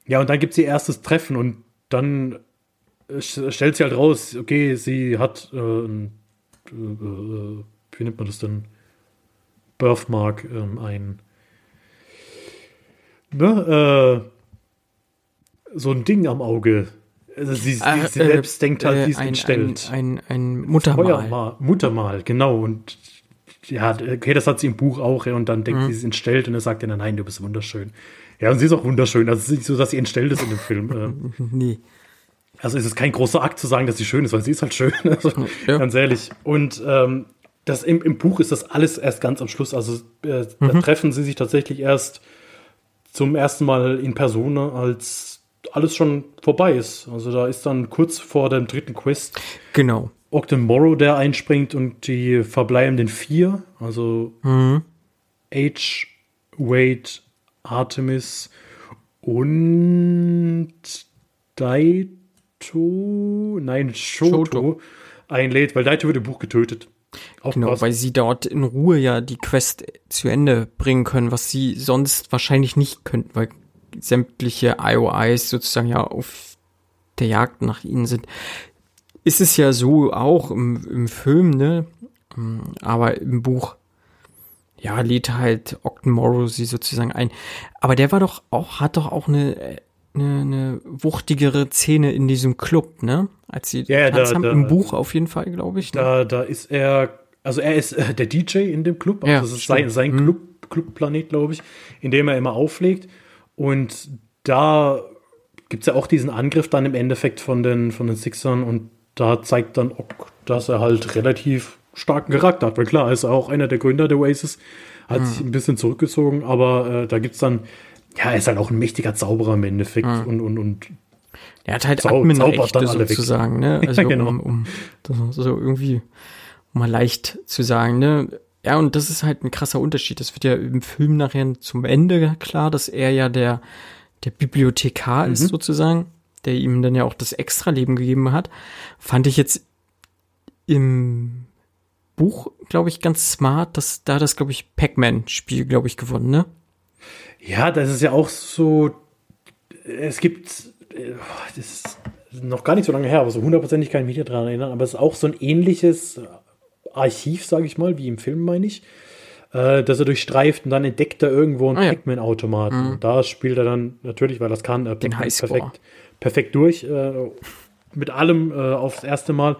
ja, und dann gibt es ihr erstes Treffen und dann äh, stellt sie halt raus, okay, sie hat äh, ein, äh, äh, wie nennt man das denn? Birthmark, ähm, ein ne, äh, so ein Ding am Auge. Also sie, ah, sie selbst denkt halt, sie ist ein, entstellt. Ein, ein, ein Muttermal. Feuermal, Muttermal, genau. Und ja, okay, das hat sie im Buch auch, und dann denkt mhm. sie, sie ist entstellt und er sagt ihr, nein, du bist wunderschön. Ja, und sie ist auch wunderschön. Also es ist nicht so, dass sie entstellt ist in dem Film. Ähm. nee. Also es ist kein großer Akt zu sagen, dass sie schön ist, weil sie ist halt schön. Also, ja. Ganz ehrlich. Und ähm, das im, im Buch ist das alles erst ganz am Schluss. Also äh, mhm. da treffen sie sich tatsächlich erst zum ersten Mal in Person, als alles schon vorbei ist. Also da ist dann kurz vor dem dritten Quest. Genau. Ogden Morrow, der einspringt und die verbleibenden vier, also mhm. H, Wade, Artemis und Daito, nein, Shoto, Shoto. einlädt, weil Daito wird im Buch getötet. Aufpassen. Genau, weil sie dort in Ruhe ja die Quest zu Ende bringen können, was sie sonst wahrscheinlich nicht könnten, weil sämtliche IOIs sozusagen ja auf der Jagd nach ihnen sind. Ist es ja so auch im, im Film, ne? Aber im Buch ja, lädt halt Ogden Morrow sie sozusagen ein. Aber der war doch auch, hat doch auch eine, eine, eine wuchtigere Szene in diesem Club, ne? Als sie ja, da, haben, da, im Buch auf jeden Fall, glaube ich. Ne? Da, da ist er, also er ist äh, der DJ in dem Club, also ja, das ist sein, sein mhm. Club, Clubplanet, glaube ich, in dem er immer auflegt. Und da gibt es ja auch diesen Angriff dann im Endeffekt von den, von den Sixern und da zeigt dann Ock, dass er halt relativ starken Charakter hat. Weil klar, er ist auch einer der Gründer der Oasis, hat mhm. sich ein bisschen zurückgezogen, aber äh, da gibt es dann, ja, er ist halt auch ein mächtiger Zauberer im Endeffekt mhm. und, und, und er hat halt Zau Adminrechte sozusagen, ne? Also ja, genau. um, um das so irgendwie um mal leicht zu sagen, ne? Ja, und das ist halt ein krasser Unterschied. Das wird ja im Film nachher zum Ende klar, dass er ja der, der Bibliothekar mhm. ist sozusagen, der ihm dann ja auch das Extra-Leben gegeben hat. Fand ich jetzt im Buch, glaube ich, ganz smart, dass da das, glaube ich, Pac-Man-Spiel, glaube ich, gewonnen, ne? Ja, das ist ja auch so. Es gibt. Das ist noch gar nicht so lange her, aber so hundertprozentig kann ich mich daran erinnern. Aber es ist auch so ein ähnliches Archiv, sage ich mal, wie im Film, meine ich. Äh, dass er durchstreift und dann entdeckt er irgendwo einen ah, ja. Pac-Man-Automaten. Mhm. Und da spielt er dann natürlich, weil das kann, äh, perfekt, perfekt durch. Äh, mit allem äh, aufs erste Mal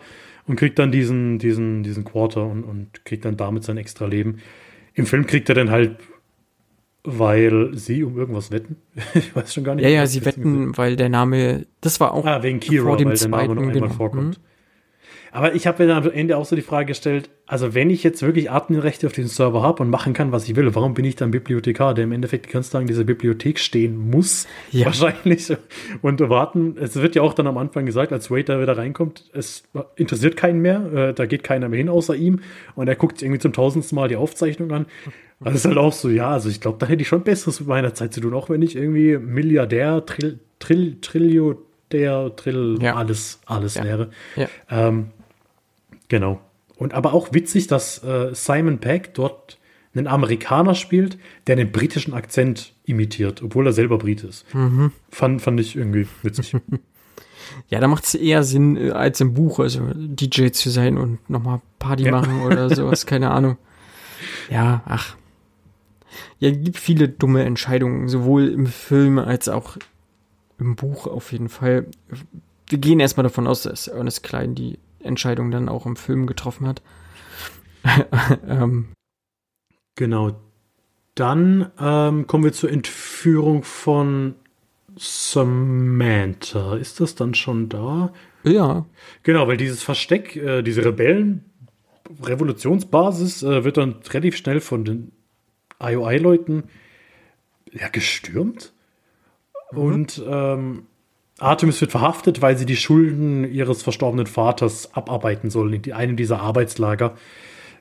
und kriegt dann diesen, diesen, diesen Quarter und, und kriegt dann damit sein extra Leben. Im Film kriegt er dann halt, weil sie um irgendwas wetten. ich weiß schon gar nicht. Ja, ja, sie wetten, gesehen. weil der Name, das war auch ah, wegen Kira, vor dem weil der Name noch einmal genau. vorkommt. Mhm. Aber ich habe mir dann am Ende auch so die Frage gestellt, also wenn ich jetzt wirklich Adminrechte auf diesem Server habe und machen kann, was ich will, warum bin ich dann Bibliothekar, der im Endeffekt die ganze Zeit in dieser Bibliothek stehen muss, ja. wahrscheinlich, und warten. Es wird ja auch dann am Anfang gesagt, als Wade da wieder reinkommt, es interessiert keinen mehr, äh, da geht keiner mehr hin außer ihm und er guckt irgendwie zum tausendsten Mal die Aufzeichnung an. Also ist halt auch so, ja, also ich glaube, da hätte ich schon Besseres mit meiner Zeit zu tun, auch wenn ich irgendwie Milliardär, Trill, Trill, Trillio, der Drill Ja. alles, alles Ja. wäre. Ja. Ähm, genau. Und aber auch witzig, dass äh, Simon Peck dort einen Amerikaner spielt, der den britischen Akzent imitiert, obwohl er selber Brit ist. Fand, fand ich irgendwie witzig. Ja, da macht es eher Sinn äh, als im Buch, also DJ zu sein und nochmal Party Ja. machen oder sowas, keine Ahnung. Ja, ach. Ja, gibt viele dumme Entscheidungen, sowohl im Film als auch im Buch auf jeden Fall. Wir gehen erstmal davon aus, dass Ernest Klein die Entscheidung dann auch im Film getroffen hat. ähm, Genau. Dann ähm, kommen wir zur Entführung von Samantha. Ist das dann schon da? ja, Genau, weil dieses Versteck, äh, diese Rebellen, Revolutionsbasis, äh, wird dann relativ schnell von den IOI-Leuten ja, gestürmt. Und ähm, Artemis wird verhaftet, weil sie die Schulden ihres verstorbenen Vaters abarbeiten soll in einem dieser Arbeitslager.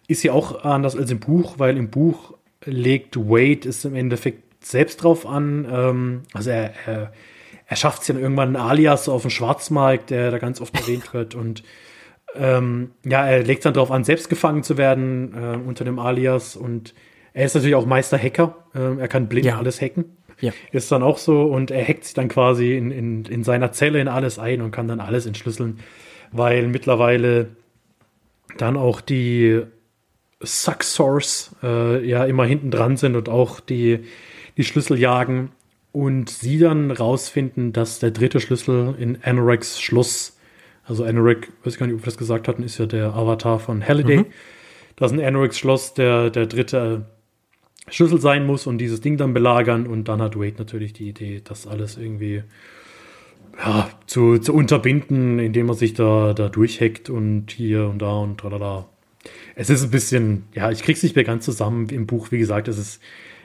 Ist ja auch anders als im Buch, weil im Buch legt Wade es im Endeffekt selbst drauf an. Ähm, also er, er, er schafft es ja irgendwann einen Alias auf dem Schwarzmarkt, der da ganz oft erwähnt wird. Und ähm, ja, er legt dann darauf an, selbst gefangen zu werden äh, unter dem Alias. Und er ist natürlich auch Meister Hacker. Ähm, er kann blind Ja. alles hacken. Ja. Ist dann auch so und er hackt sich dann quasi in, in, in seiner Zelle in alles ein und kann dann alles entschlüsseln, weil mittlerweile dann auch die Successors äh, ja immer hinten dran sind und auch die, die Schlüssel jagen und sie dann rausfinden, dass der dritte Schlüssel in Anoraks Schloss, also Anorak, weiß gar nicht, ob wir das gesagt hatten, ist ja der Avatar von Halliday. Das ist ein Anoraks Schloss, der, der dritte Schlüssel sein muss und dieses Ding dann belagern und dann hat Wade natürlich die Idee, das alles irgendwie ja, zu, zu unterbinden, indem er sich da, da durchhackt und hier und da und tralala. Es ist ein bisschen, ja, ich krieg's nicht mehr ganz zusammen im Buch, wie gesagt, es ist,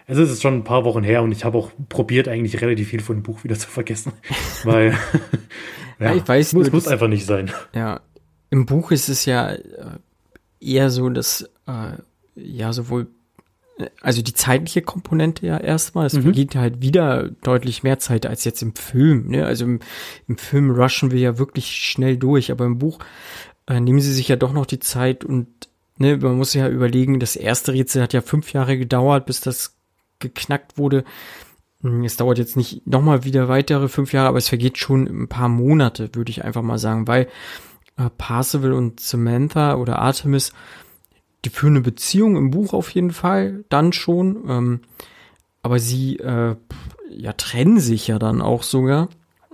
es ist schon ein paar Wochen her und ich habe auch probiert, eigentlich relativ viel von dem Buch wieder zu vergessen, weil Ja, ich weiß muss, nur, muss einfach nicht sein. Ja, im Buch ist es ja äh, eher so, dass äh, ja sowohl also die zeitliche Komponente ja erstmal, es Mhm. vergeht halt wieder deutlich mehr Zeit als jetzt im Film. Ne? Also im, im Film rushen wir ja wirklich schnell durch, aber im Buch äh, nehmen sie sich ja doch noch die Zeit und ne, man muss ja überlegen, das erste Rätsel hat ja fünf Jahre gedauert, bis das geknackt wurde. Hm, Es dauert jetzt nicht nochmal wieder weitere fünf Jahre, aber es vergeht schon ein paar Monate, würde ich einfach mal sagen, weil äh, Parzival und Samantha oder Artemis, die führen eine Beziehung im Buch auf jeden Fall, dann schon. Ähm, aber sie äh, ja trennen sich ja dann auch sogar.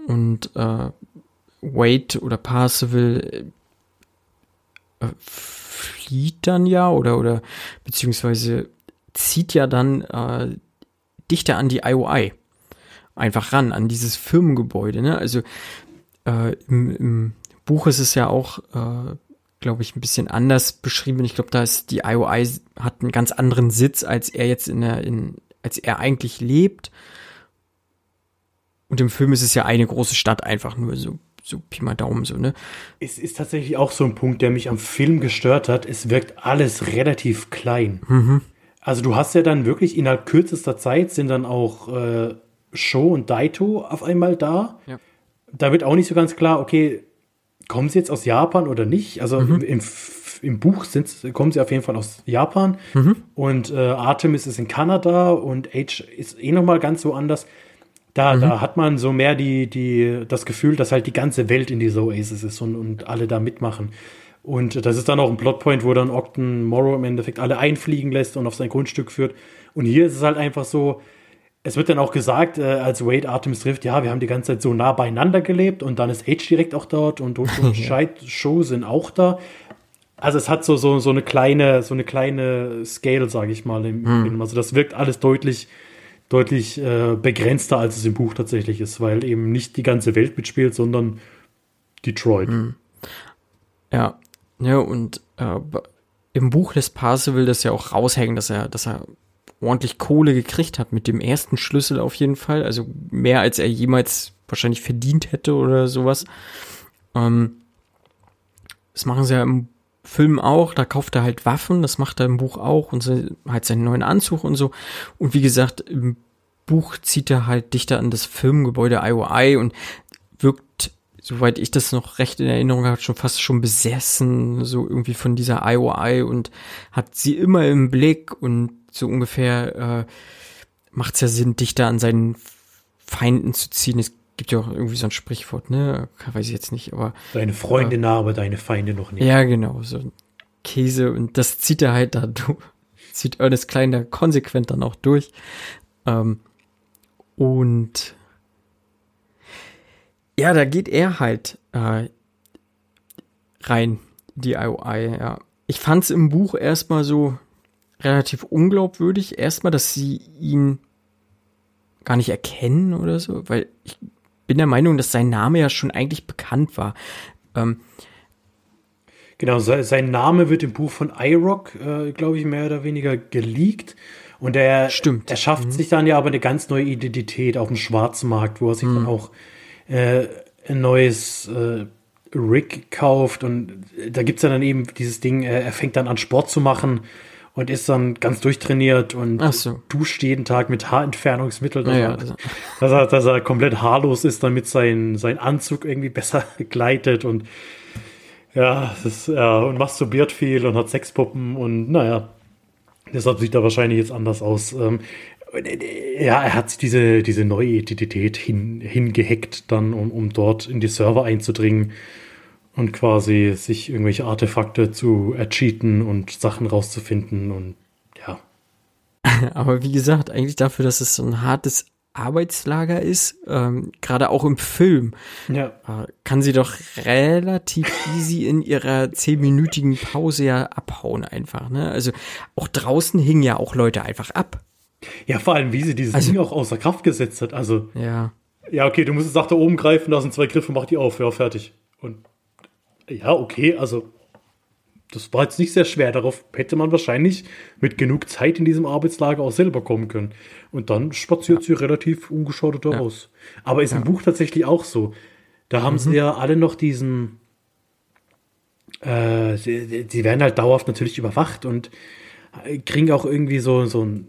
Und äh, Wade oder Parzival äh, flieht dann ja oder oder beziehungsweise zieht ja dann äh, dichter an die IOI. Einfach ran, an dieses Firmengebäude. Ne? Also äh, im, im Buch ist es ja auch, äh, glaube ich, ein bisschen anders beschrieben. Ich glaube, da ist die IOI hat einen ganz anderen Sitz, als er jetzt in der, in, als er eigentlich lebt. Und im Film ist es ja eine große Stadt einfach nur so, so Pi mal Daumen so, ne? Es ist tatsächlich auch so ein Punkt, der mich am Film gestört hat. Es wirkt alles relativ klein. Mhm. Also du hast ja dann wirklich innerhalb kürzester Zeit sind dann auch äh, Sho und Daito auf einmal da. Ja. Da wird auch nicht so ganz klar, okay, kommen sie jetzt aus Japan oder nicht? Also Mhm. im, im, Buch sind, kommen sie auf jeden Fall aus Japan Mhm. und äh, Artemis ist in Kanada und H ist eh nochmal ganz woanders. Da, Mhm. da hat man so mehr die, die, das Gefühl, dass halt die ganze Welt in dieser Oasis ist und, und alle da mitmachen. Und das ist dann auch ein Plotpoint, wo dann Ogden Morrow im Endeffekt alle einfliegen lässt und auf sein Grundstück führt. Und hier ist es halt einfach so, es wird dann auch gesagt, äh, als Wade Artemis trifft, ja, wir haben die ganze Zeit so nah beieinander gelebt und dann ist H direkt auch dort und Scheid Show sind auch da. Also es hat so, so, so eine kleine, so eine kleine Scale, sage ich mal, im Film. Also das wirkt alles deutlich, deutlich äh, begrenzter, als es im Buch tatsächlich ist, weil eben nicht die ganze Welt mitspielt, sondern Detroit. Ja, ja und äh, im Buch lässt Parzival das ja auch raushängen, dass er, dass er ordentlich Kohle gekriegt hat mit dem ersten Schlüssel auf jeden Fall, also mehr als er jemals wahrscheinlich verdient hätte oder sowas. Ähm, das machen sie ja im Film auch, da kauft er halt Waffen, das macht er im Buch auch und halt seinen neuen Anzug und so. Und wie gesagt, im Buch zieht er halt dichter an das Firmengebäude IOI und wirkt soweit ich das noch recht in Erinnerung habe, schon fast schon besessen, so irgendwie von dieser IOI und hat sie immer im Blick und so ungefähr äh, macht es ja Sinn, dichter an seinen Feinden zu ziehen. Es gibt ja auch irgendwie so ein Sprichwort, ne? Weiß ich jetzt nicht, aber. Deine Freunde äh, nah, aber deine Feinde noch nicht. Ja, genau, so Käse und das zieht er halt da durch. Zieht Ernest Klein da konsequent dann auch durch. Ähm, und ja, da geht er halt äh, rein, die IOI, ja. Ich fand es im Buch erstmal so relativ unglaubwürdig. Erstmal, dass sie ihn gar nicht erkennen oder so, weil ich bin der Meinung, dass sein Name ja schon eigentlich bekannt war. Ähm, genau, sein Name wird im Buch von iRock, äh, glaube ich, mehr oder weniger geleakt. Und er, Stimmt. er schafft mhm. sich dann ja aber eine ganz neue Identität auf dem Schwarzmarkt, wo er sich mhm. dann auch äh, ein neues äh, Rig kauft. Und da gibt es ja dann eben dieses Ding, äh, er fängt dann an Sport zu machen und ist dann ganz durchtrainiert und so. duscht jeden Tag mit Haarentfernungsmittel, dass, ja, er, dass, er, dass er komplett haarlos ist, damit sein, sein Anzug irgendwie besser gleitet und ja, das, ja, und masturbiert viel und hat Sexpuppen und naja, deshalb sieht er wahrscheinlich jetzt anders aus. Ähm, ja, er hat sich diese, diese neue Identität hin, hingehackt, dann, um, um dort in die Server einzudringen und quasi sich irgendwelche Artefakte zu ercheaten und Sachen rauszufinden und ja. Aber wie gesagt, eigentlich dafür, dass es so ein hartes Arbeitslager ist, ähm, gerade auch im Film, ja. äh, kann sie doch relativ easy in ihrer zehnminütigen Pause ja abhauen einfach. Ne? Also auch draußen hingen ja auch Leute einfach ab. Ja, vor allem, wie sie dieses also, Ding auch außer Kraft gesetzt hat. Also ja. Ja, okay, du musst es nach da oben greifen, da sind zwei Griffe, mach die auf, ja, fertig. Und ja, okay, also das war jetzt nicht sehr schwer. Darauf hätte man wahrscheinlich mit genug Zeit in diesem Arbeitslager auch selber kommen können. Und dann spaziert ja. sie relativ ungeschadet ja. Aber ist ja. im Buch tatsächlich auch so. Da haben mhm. sie ja alle noch diesen. Äh, sie, sie, werden halt dauerhaft natürlich überwacht und kriegen auch irgendwie so, so ein,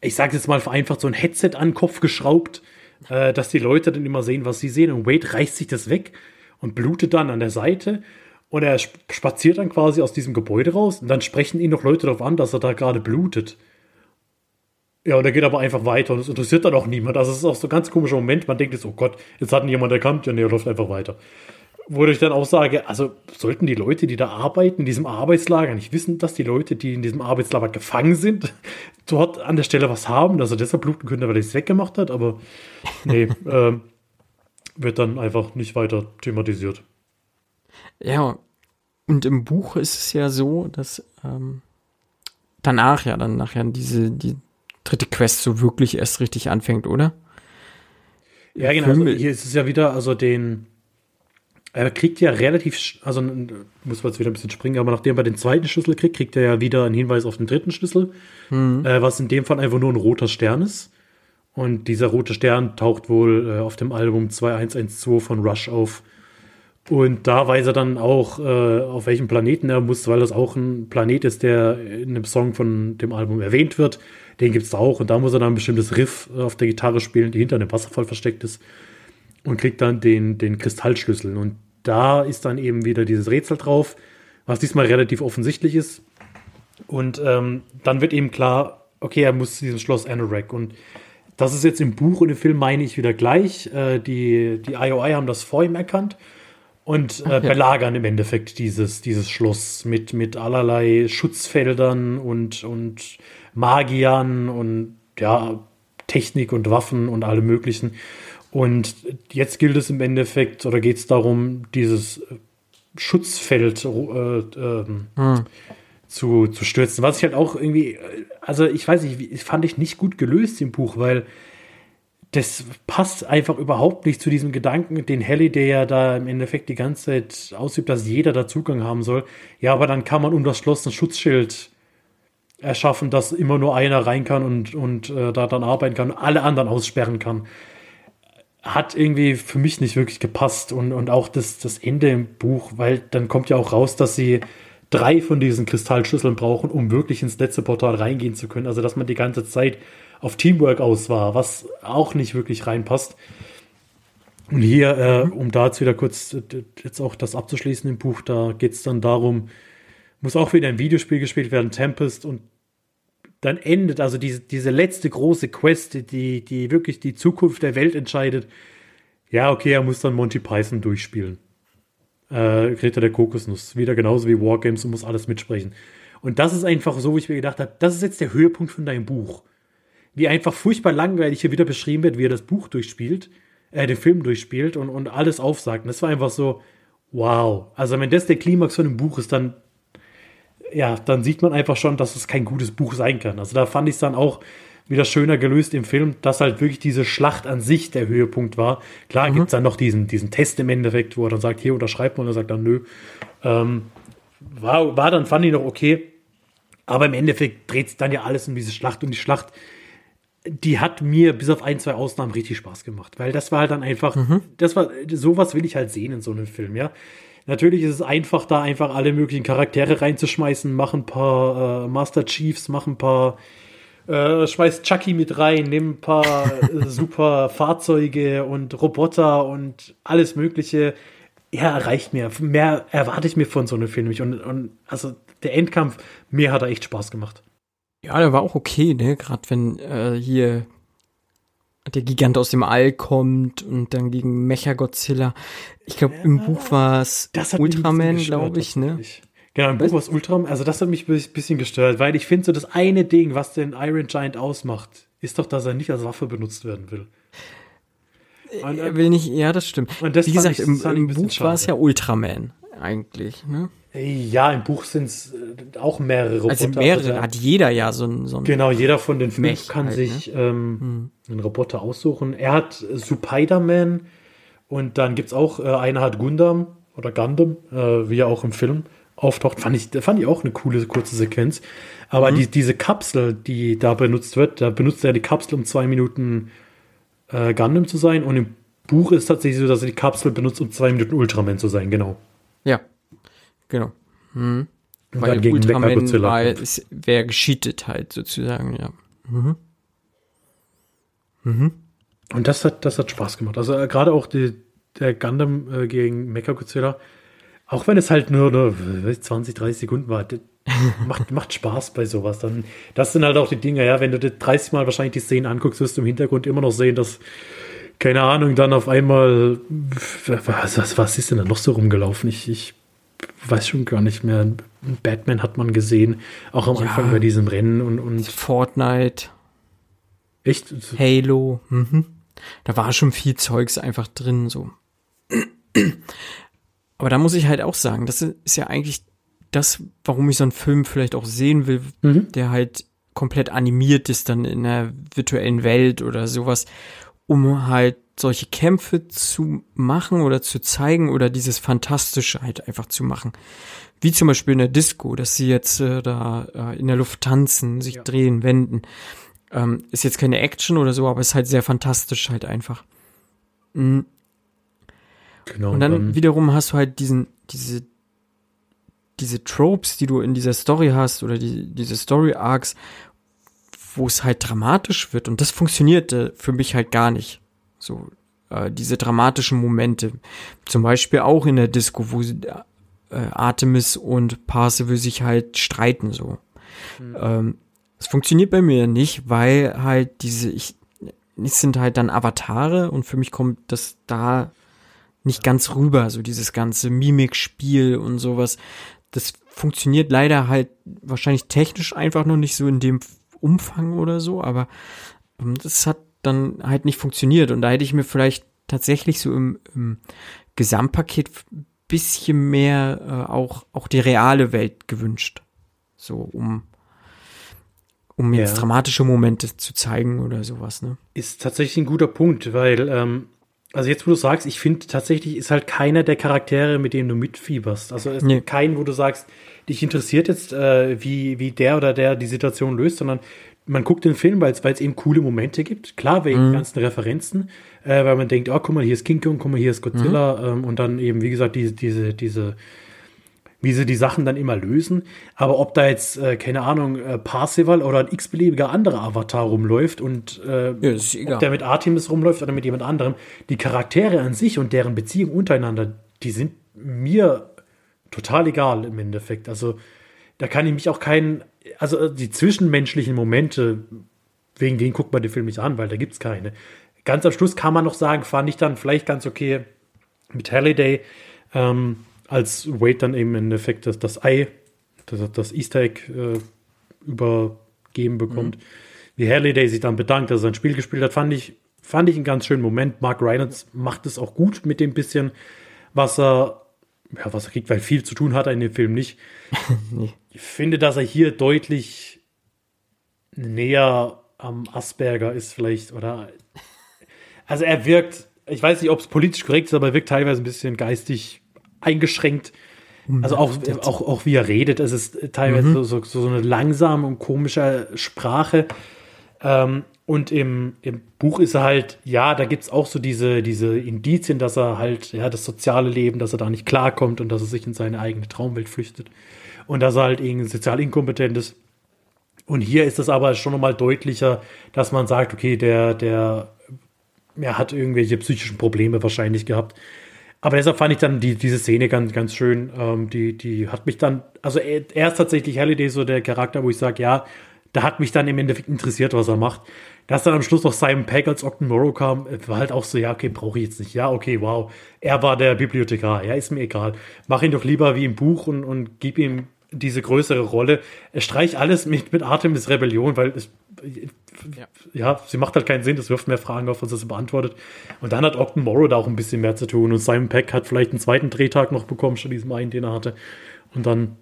ich sage jetzt mal vereinfacht, so ein Headset an den Kopf geschraubt, äh, dass die Leute dann immer sehen, was sie sehen. Und Wade reißt sich das weg und blutet dann an der Seite. Und er spaziert dann quasi aus diesem Gebäude raus und dann sprechen ihn noch Leute darauf an, dass er da gerade blutet. Ja, und er geht aber einfach weiter und es interessiert dann auch niemand. Also es ist auch so ein ganz komischer Moment. Man denkt jetzt, oh Gott, jetzt hat ihn jemand erkannt. Ja, nee, er läuft einfach weiter. Wo ich dann auch sage, also sollten die Leute, die da arbeiten, in diesem Arbeitslager, nicht wissen, dass die Leute, die in diesem Arbeitslager gefangen sind, dort an der Stelle was haben, dass er deshalb bluten könnte, weil er es weggemacht hat. Aber nee, ähm, wird dann einfach nicht weiter thematisiert. Ja, und im Buch ist es ja so, dass ähm, danach ja dann nachher diese die dritte Quest so wirklich erst richtig anfängt, oder? Ja, genau. Also hier ist es ja wieder, also den er kriegt ja relativ, also muss man jetzt wieder ein bisschen springen, aber nachdem er den zweiten Schlüssel kriegt, kriegt er ja wieder einen Hinweis auf den dritten Schlüssel, mhm. äh, was in dem Fall einfach nur ein roter Stern ist. Und dieser rote Stern taucht wohl äh, auf dem Album 2112 von Rush auf. Und da weiß er dann auch, äh, auf welchem Planeten er muss, weil das auch ein Planet ist, der in einem Song von dem Album erwähnt wird. Den gibt es auch. Und da muss er dann ein bestimmtes Riff auf der Gitarre spielen, die hinter einem Wasserfall versteckt ist. Und kriegt dann den, den Kristallschlüssel. Und da ist dann eben wieder dieses Rätsel drauf, was diesmal relativ offensichtlich ist. Und ähm, dann wird eben klar, okay, er muss dieses Schloss Anorak. Und das ist jetzt im Buch und im Film, meine ich, wieder gleich. Äh, die, die IOI haben das vor ihm erkannt und äh, belagern im Endeffekt dieses, dieses Schloss mit, mit allerlei Schutzfeldern und, und Magiern und ja, Technik und Waffen und allem möglichen. Und jetzt gilt es im Endeffekt, oder geht es darum, dieses Schutzfeld äh, äh, hm zu, zu stürzen. Was ich halt auch irgendwie, also ich weiß nicht, fand ich nicht gut gelöst im Buch, weil das passt einfach überhaupt nicht zu diesem Gedanken, den Halliday ja da im Endeffekt die ganze Zeit ausübt, dass jeder da Zugang haben soll. Ja, aber dann kann man um das Schloss ein Schutzschild erschaffen, dass immer nur einer rein kann und, und äh, da dann arbeiten kann und alle anderen aussperren kann. Hat irgendwie für mich nicht wirklich gepasst und, und auch das, das Ende im Buch, weil dann kommt ja auch raus, dass sie drei von diesen Kristallschüsseln brauchen, um wirklich ins letzte Portal reingehen zu können. Also, dass man die ganze Zeit auf Teamwork aus war, was auch nicht wirklich reinpasst. Und hier, äh, um da jetzt wieder kurz jetzt auch das abzuschließen im Buch, da geht es dann darum, muss auch wieder ein Videospiel gespielt werden, Tempest, und dann endet also diese, diese letzte große Quest, die, die wirklich die Zukunft der Welt entscheidet. Ja, okay, er muss dann Monty Python durchspielen. Äh, Greta der Kokosnuss. Wieder genauso wie Wargames und muss alles mitsprechen. Und das ist einfach so, wo ich mir gedacht habe, das ist jetzt der Höhepunkt von deinem Buch. Wie einfach furchtbar langweilig hier wieder beschrieben wird, wie er das Buch durchspielt, äh, den Film durchspielt und, und alles aufsagt. Und das war einfach so, wow. Also wenn das der Klimax von dem Buch ist, dann ja, dann sieht man einfach schon, dass es kein gutes Buch sein kann. Also da fand ich es dann auch wieder schöner gelöst im Film, dass halt wirklich diese Schlacht an sich der Höhepunkt war. Klar mhm. gibt es dann noch diesen, diesen Test im Endeffekt, wo er dann sagt, hier unterschreibt man und er sagt dann nö. Ähm, war, war dann, fand ich noch okay. Aber im Endeffekt dreht es dann ja alles um diese Schlacht und die Schlacht, die hat mir bis auf ein, zwei Ausnahmen richtig Spaß gemacht, weil das war halt dann einfach, mhm. das war, sowas will ich halt sehen in so einem Film, ja. Natürlich ist es einfach, da einfach alle möglichen Charaktere reinzuschmeißen, mach ein paar äh, Master Chiefs, mach ein paar, äh, schmeiß Chucky mit rein, nimm ein paar super Fahrzeuge und Roboter und alles Mögliche. Ja, reicht mir. Mehr erwarte ich mir von so einem Film nicht. Und, und also der Endkampf, mir hat er echt Spaß gemacht. Ja, der war auch okay, ne? Gerade wenn äh, hier der Gigant aus dem All kommt und dann gegen Mecha-Godzilla. Ich glaube, ja, im Buch war es Ultraman, glaube ich, ne? Genau, im Buch war es Ultraman. Also das hat mich ein bisschen gestört, weil ich finde so das eine Ding, was den Iron Giant ausmacht, ist doch, dass er nicht als Waffe benutzt werden will. Und, er will nicht, ja, das stimmt. Und das Wie gesagt, ich, im, im Buch war es ja Ultraman eigentlich, ne? Ja, im Buch sind es äh, auch mehrere Roboter. Also mehrere also, hat jeder ja so ein, so Genau, jeder von den fünf Mech kann halt, sich ne? ähm, hm. einen Roboter aussuchen. Er hat Spider-Man und dann gibt es auch, äh, einer hat Gundam oder Gundam, äh, wie er auch im Film auftaucht. Fand ich, fand ich auch eine coole kurze Sequenz. Aber mhm. die, diese Kapsel, die da benutzt wird, da benutzt er die Kapsel, um zwei Minuten äh, Gundam zu sein. Und im Buch ist tatsächlich so, dass er die Kapsel benutzt, um zwei Minuten Ultraman zu sein, genau. Ja, Genau. Hm. Und Weil dann gegen Ultraman wäre gescheatet halt sozusagen, ja. Mhm. Mhm. Und das hat, das hat Spaß gemacht. Also äh, gerade auch die, der Gundam äh, gegen Mechagodzilla, auch wenn es halt nur, nur 20, 30 Sekunden war, macht, macht Spaß bei sowas. Dann, das sind halt auch die Dinge, ja, wenn du dir 30 Mal wahrscheinlich die Szenen anguckst, wirst du im Hintergrund immer noch sehen, dass, keine Ahnung, dann auf einmal, was, was, was ist denn da noch so rumgelaufen? Ich, ich weiß schon gar nicht mehr. Batman hat man gesehen, auch am ja, Anfang bei diesem Rennen und, und Fortnite. Echt? Halo. Mhm. Da war schon viel Zeugs einfach drin, so. Aber da muss ich halt auch sagen, das ist ja eigentlich das, warum ich so einen Film vielleicht auch sehen will, mhm. der halt komplett animiert ist dann in der virtuellen Welt oder sowas, um halt solche Kämpfe zu machen oder zu zeigen oder dieses Fantastische halt einfach zu machen. Wie zum Beispiel in der Disco, dass sie jetzt äh, da äh, in der Luft tanzen, sich ja. drehen, wenden. Ähm, ist jetzt keine Action oder so, aber ist halt sehr fantastisch halt einfach. Mhm. Genau, und dann, dann wiederum hast du halt diesen, diese, diese Tropes, die du in dieser Story hast oder die, diese Story Arcs, wo es halt dramatisch wird und das funktionierte für mich halt gar nicht. So, äh, diese dramatischen Momente. Zum Beispiel auch in der Disco, wo äh, Artemis und Parzival sich halt streiten, so. Mhm. Ähm, es funktioniert bei mir nicht, weil halt diese, ich, es sind halt dann Avatare und für mich kommt das da nicht ganz rüber, so dieses ganze Mimikspiel und sowas. Das funktioniert leider halt wahrscheinlich technisch einfach noch nicht so in dem Umfang oder so, aber ähm, das hat dann halt nicht funktioniert. Und da hätte ich mir vielleicht tatsächlich so im, im Gesamtpaket bisschen mehr äh, auch, auch die reale Welt gewünscht. So, um, um jetzt ja. dramatische Momente zu zeigen oder sowas, ne? Ist tatsächlich ein guter Punkt, weil, ähm, also jetzt, wo du sagst, ich finde tatsächlich ist halt keiner der Charaktere, mit denen du mitfieberst. Also es nee. ist kein, wo du sagst, dich interessiert jetzt, äh, wie, wie der oder der die Situation löst, sondern man guckt den Film, weil es eben coole Momente gibt. Klar, wegen mhm. ganzen Referenzen, äh, weil man denkt, oh, guck mal, hier ist King Kong, guck mal, hier ist Godzilla. Mhm. Ähm, und dann eben, wie gesagt, diese, diese, diese wie sie die Sachen dann immer lösen. Aber ob da jetzt, äh, keine Ahnung, äh, Parsival oder ein x-beliebiger anderer Avatar rumläuft und äh, ja, ob der mit Artemis rumläuft oder mit jemand anderem, die Charaktere an sich und deren Beziehung untereinander, die sind mir total egal im Endeffekt. Also da kann ich mich auch keinen, also die zwischenmenschlichen Momente, wegen denen guckt man den Film nicht an, weil da gibt es keine. Ganz am Schluss kann man noch sagen, fand ich dann vielleicht ganz okay mit Halliday, ähm, als Wade dann eben im Endeffekt das, das Ei, das, das Easter Egg äh, übergeben bekommt. Mhm. Wie Halliday sich dann bedankt, dass er sein Spiel gespielt hat, fand ich, fand ich einen ganz schönen Moment. Mark Rylance macht es auch gut mit dem bisschen, was er, ja, was er kriegt, weil viel zu tun hat er in dem Film nicht. Ich finde, dass er hier deutlich näher am Asperger ist, vielleicht, oder also er wirkt, ich weiß nicht, ob es politisch korrekt ist, aber er wirkt teilweise ein bisschen geistig eingeschränkt. Also auch, auch, auch wie er redet, es ist teilweise mhm. so, so, eine langsame und komische Sprache. Ähm, und im, im Buch ist er halt, ja, da gibt es auch so diese, diese Indizien, dass er halt, ja, das soziale Leben, dass er da nicht klarkommt und dass er sich in seine eigene Traumwelt flüchtet. Und dass er halt irgendwie sozial inkompetent ist. Und hier ist es aber schon nochmal deutlicher, dass man sagt, okay, der, der er hat irgendwelche psychischen Probleme wahrscheinlich gehabt. Aber deshalb fand ich dann die, diese Szene ganz, ganz schön. Ähm, die, die hat mich dann, also er, ist tatsächlich Halliday so der Charakter, wo ich sage, ja, da hat mich dann im Endeffekt interessiert, was er macht. Dass dann am Schluss noch Simon Pegg als Octon Morrow kam, war halt auch so, ja, okay, brauche ich jetzt nicht. Ja, okay, wow. Er war der Bibliothekar. Ja, ist mir egal. Mach ihn doch lieber wie im Buch und, und gib ihm diese größere Rolle. Streich alles mit, mit Artemis Rebellion, weil es, ja. ja. sie macht halt keinen Sinn, das wirft mehr Fragen auf, als das beantwortet. Und dann hat Octon Morrow da auch ein bisschen mehr zu tun und Simon Peck hat vielleicht einen zweiten Drehtag noch bekommen, statt diesem einen, den er hatte. Und dann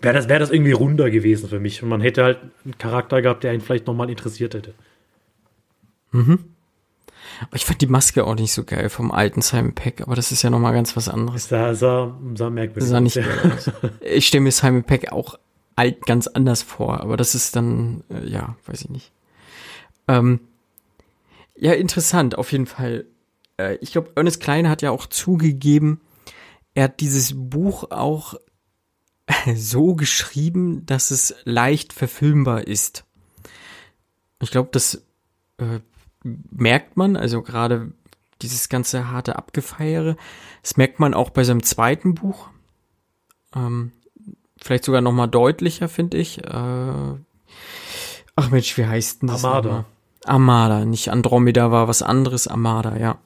wäre das, wär das irgendwie runder gewesen für mich. Und man hätte halt einen Charakter gehabt, der ihn vielleicht nochmal interessiert hätte. Mhm. Ich fand die Maske auch nicht so geil vom alten Simon Peck, aber das ist ja nochmal ganz was anderes. Das sah, sah merkwürdig sah nicht aus. Ich stelle mir Simon Peck auch alt ganz anders vor, aber das ist dann, äh, ja, weiß ich nicht. Ähm, ja, interessant, auf jeden Fall. Äh, ich glaube, Ernest Klein hat ja auch zugegeben, er hat dieses Buch auch so geschrieben, dass es leicht verfilmbar ist. Ich glaube, das äh, merkt man, also gerade dieses ganze harte Abgefeiere, das merkt man auch bei seinem zweiten Buch. Ähm, vielleicht sogar noch mal deutlicher, finde ich. Äh, ach Mensch, wie heißt denn das? Armada. Armada, nicht Andromeda war was anderes, Armada, ja.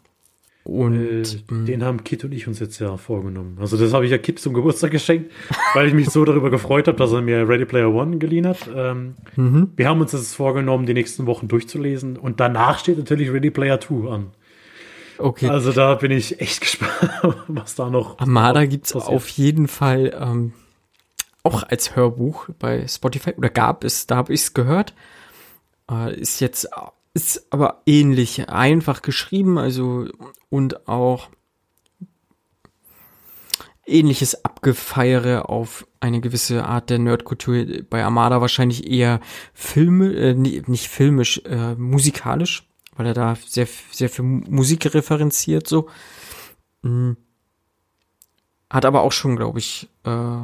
Und äh, hm. den haben Kit und ich uns jetzt ja vorgenommen. Also das habe ich ja Kit zum Geburtstag geschenkt, weil ich mich so darüber gefreut habe, dass er mir Ready Player One geliehen hat. Ähm, mhm. Wir haben uns das vorgenommen, die nächsten Wochen durchzulesen. Und danach steht natürlich Ready Player Two an. Okay. Also da bin ich echt gespannt, was da noch. Armada gibt's passiert. auf jeden Fall ähm, auch als Hörbuch bei Spotify oder gab es, da habe ich es gehört. Äh, ist jetzt ist aber ähnlich einfach geschrieben, also und auch ähnliches Abgefeiere auf eine gewisse Art der Nerdkultur. Bei Armada wahrscheinlich eher Filme, äh, nicht filmisch, äh, musikalisch, weil er da sehr, sehr viel Musik referenziert, so. Mhm. Hat aber auch schon, glaube ich, äh,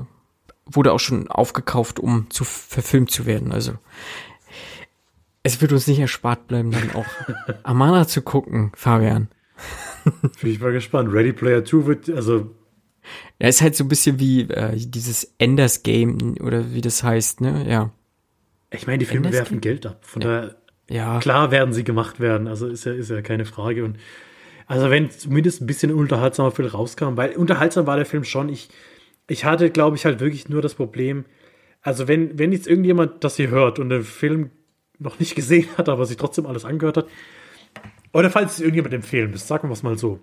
wurde auch schon aufgekauft, um zu verfilmt zu werden. Also es wird uns nicht erspart bleiben, dann auch Amana zu gucken, Fabian. Bin ich mal gespannt. Ready Player 2 wird, also. Ja, ist halt so ein bisschen wie äh, dieses Enders Game oder wie das heißt, ne? Ja. Ich meine, die Filme Enders werfen Game? Geld ab. Von ja. daher, ja. klar werden sie gemacht werden. Also ist ja, ist ja keine Frage. Und also wenn zumindest ein bisschen unterhaltsamer Film rauskam, weil unterhaltsam war der Film schon. Ich, ich hatte, glaube ich, halt wirklich nur das Problem, also wenn, wenn jetzt irgendjemand das hier hört und den Film noch nicht gesehen hat, aber sich trotzdem alles angehört hat. Oder falls es irgendjemand empfehlen müsst, sagen wir es mal so.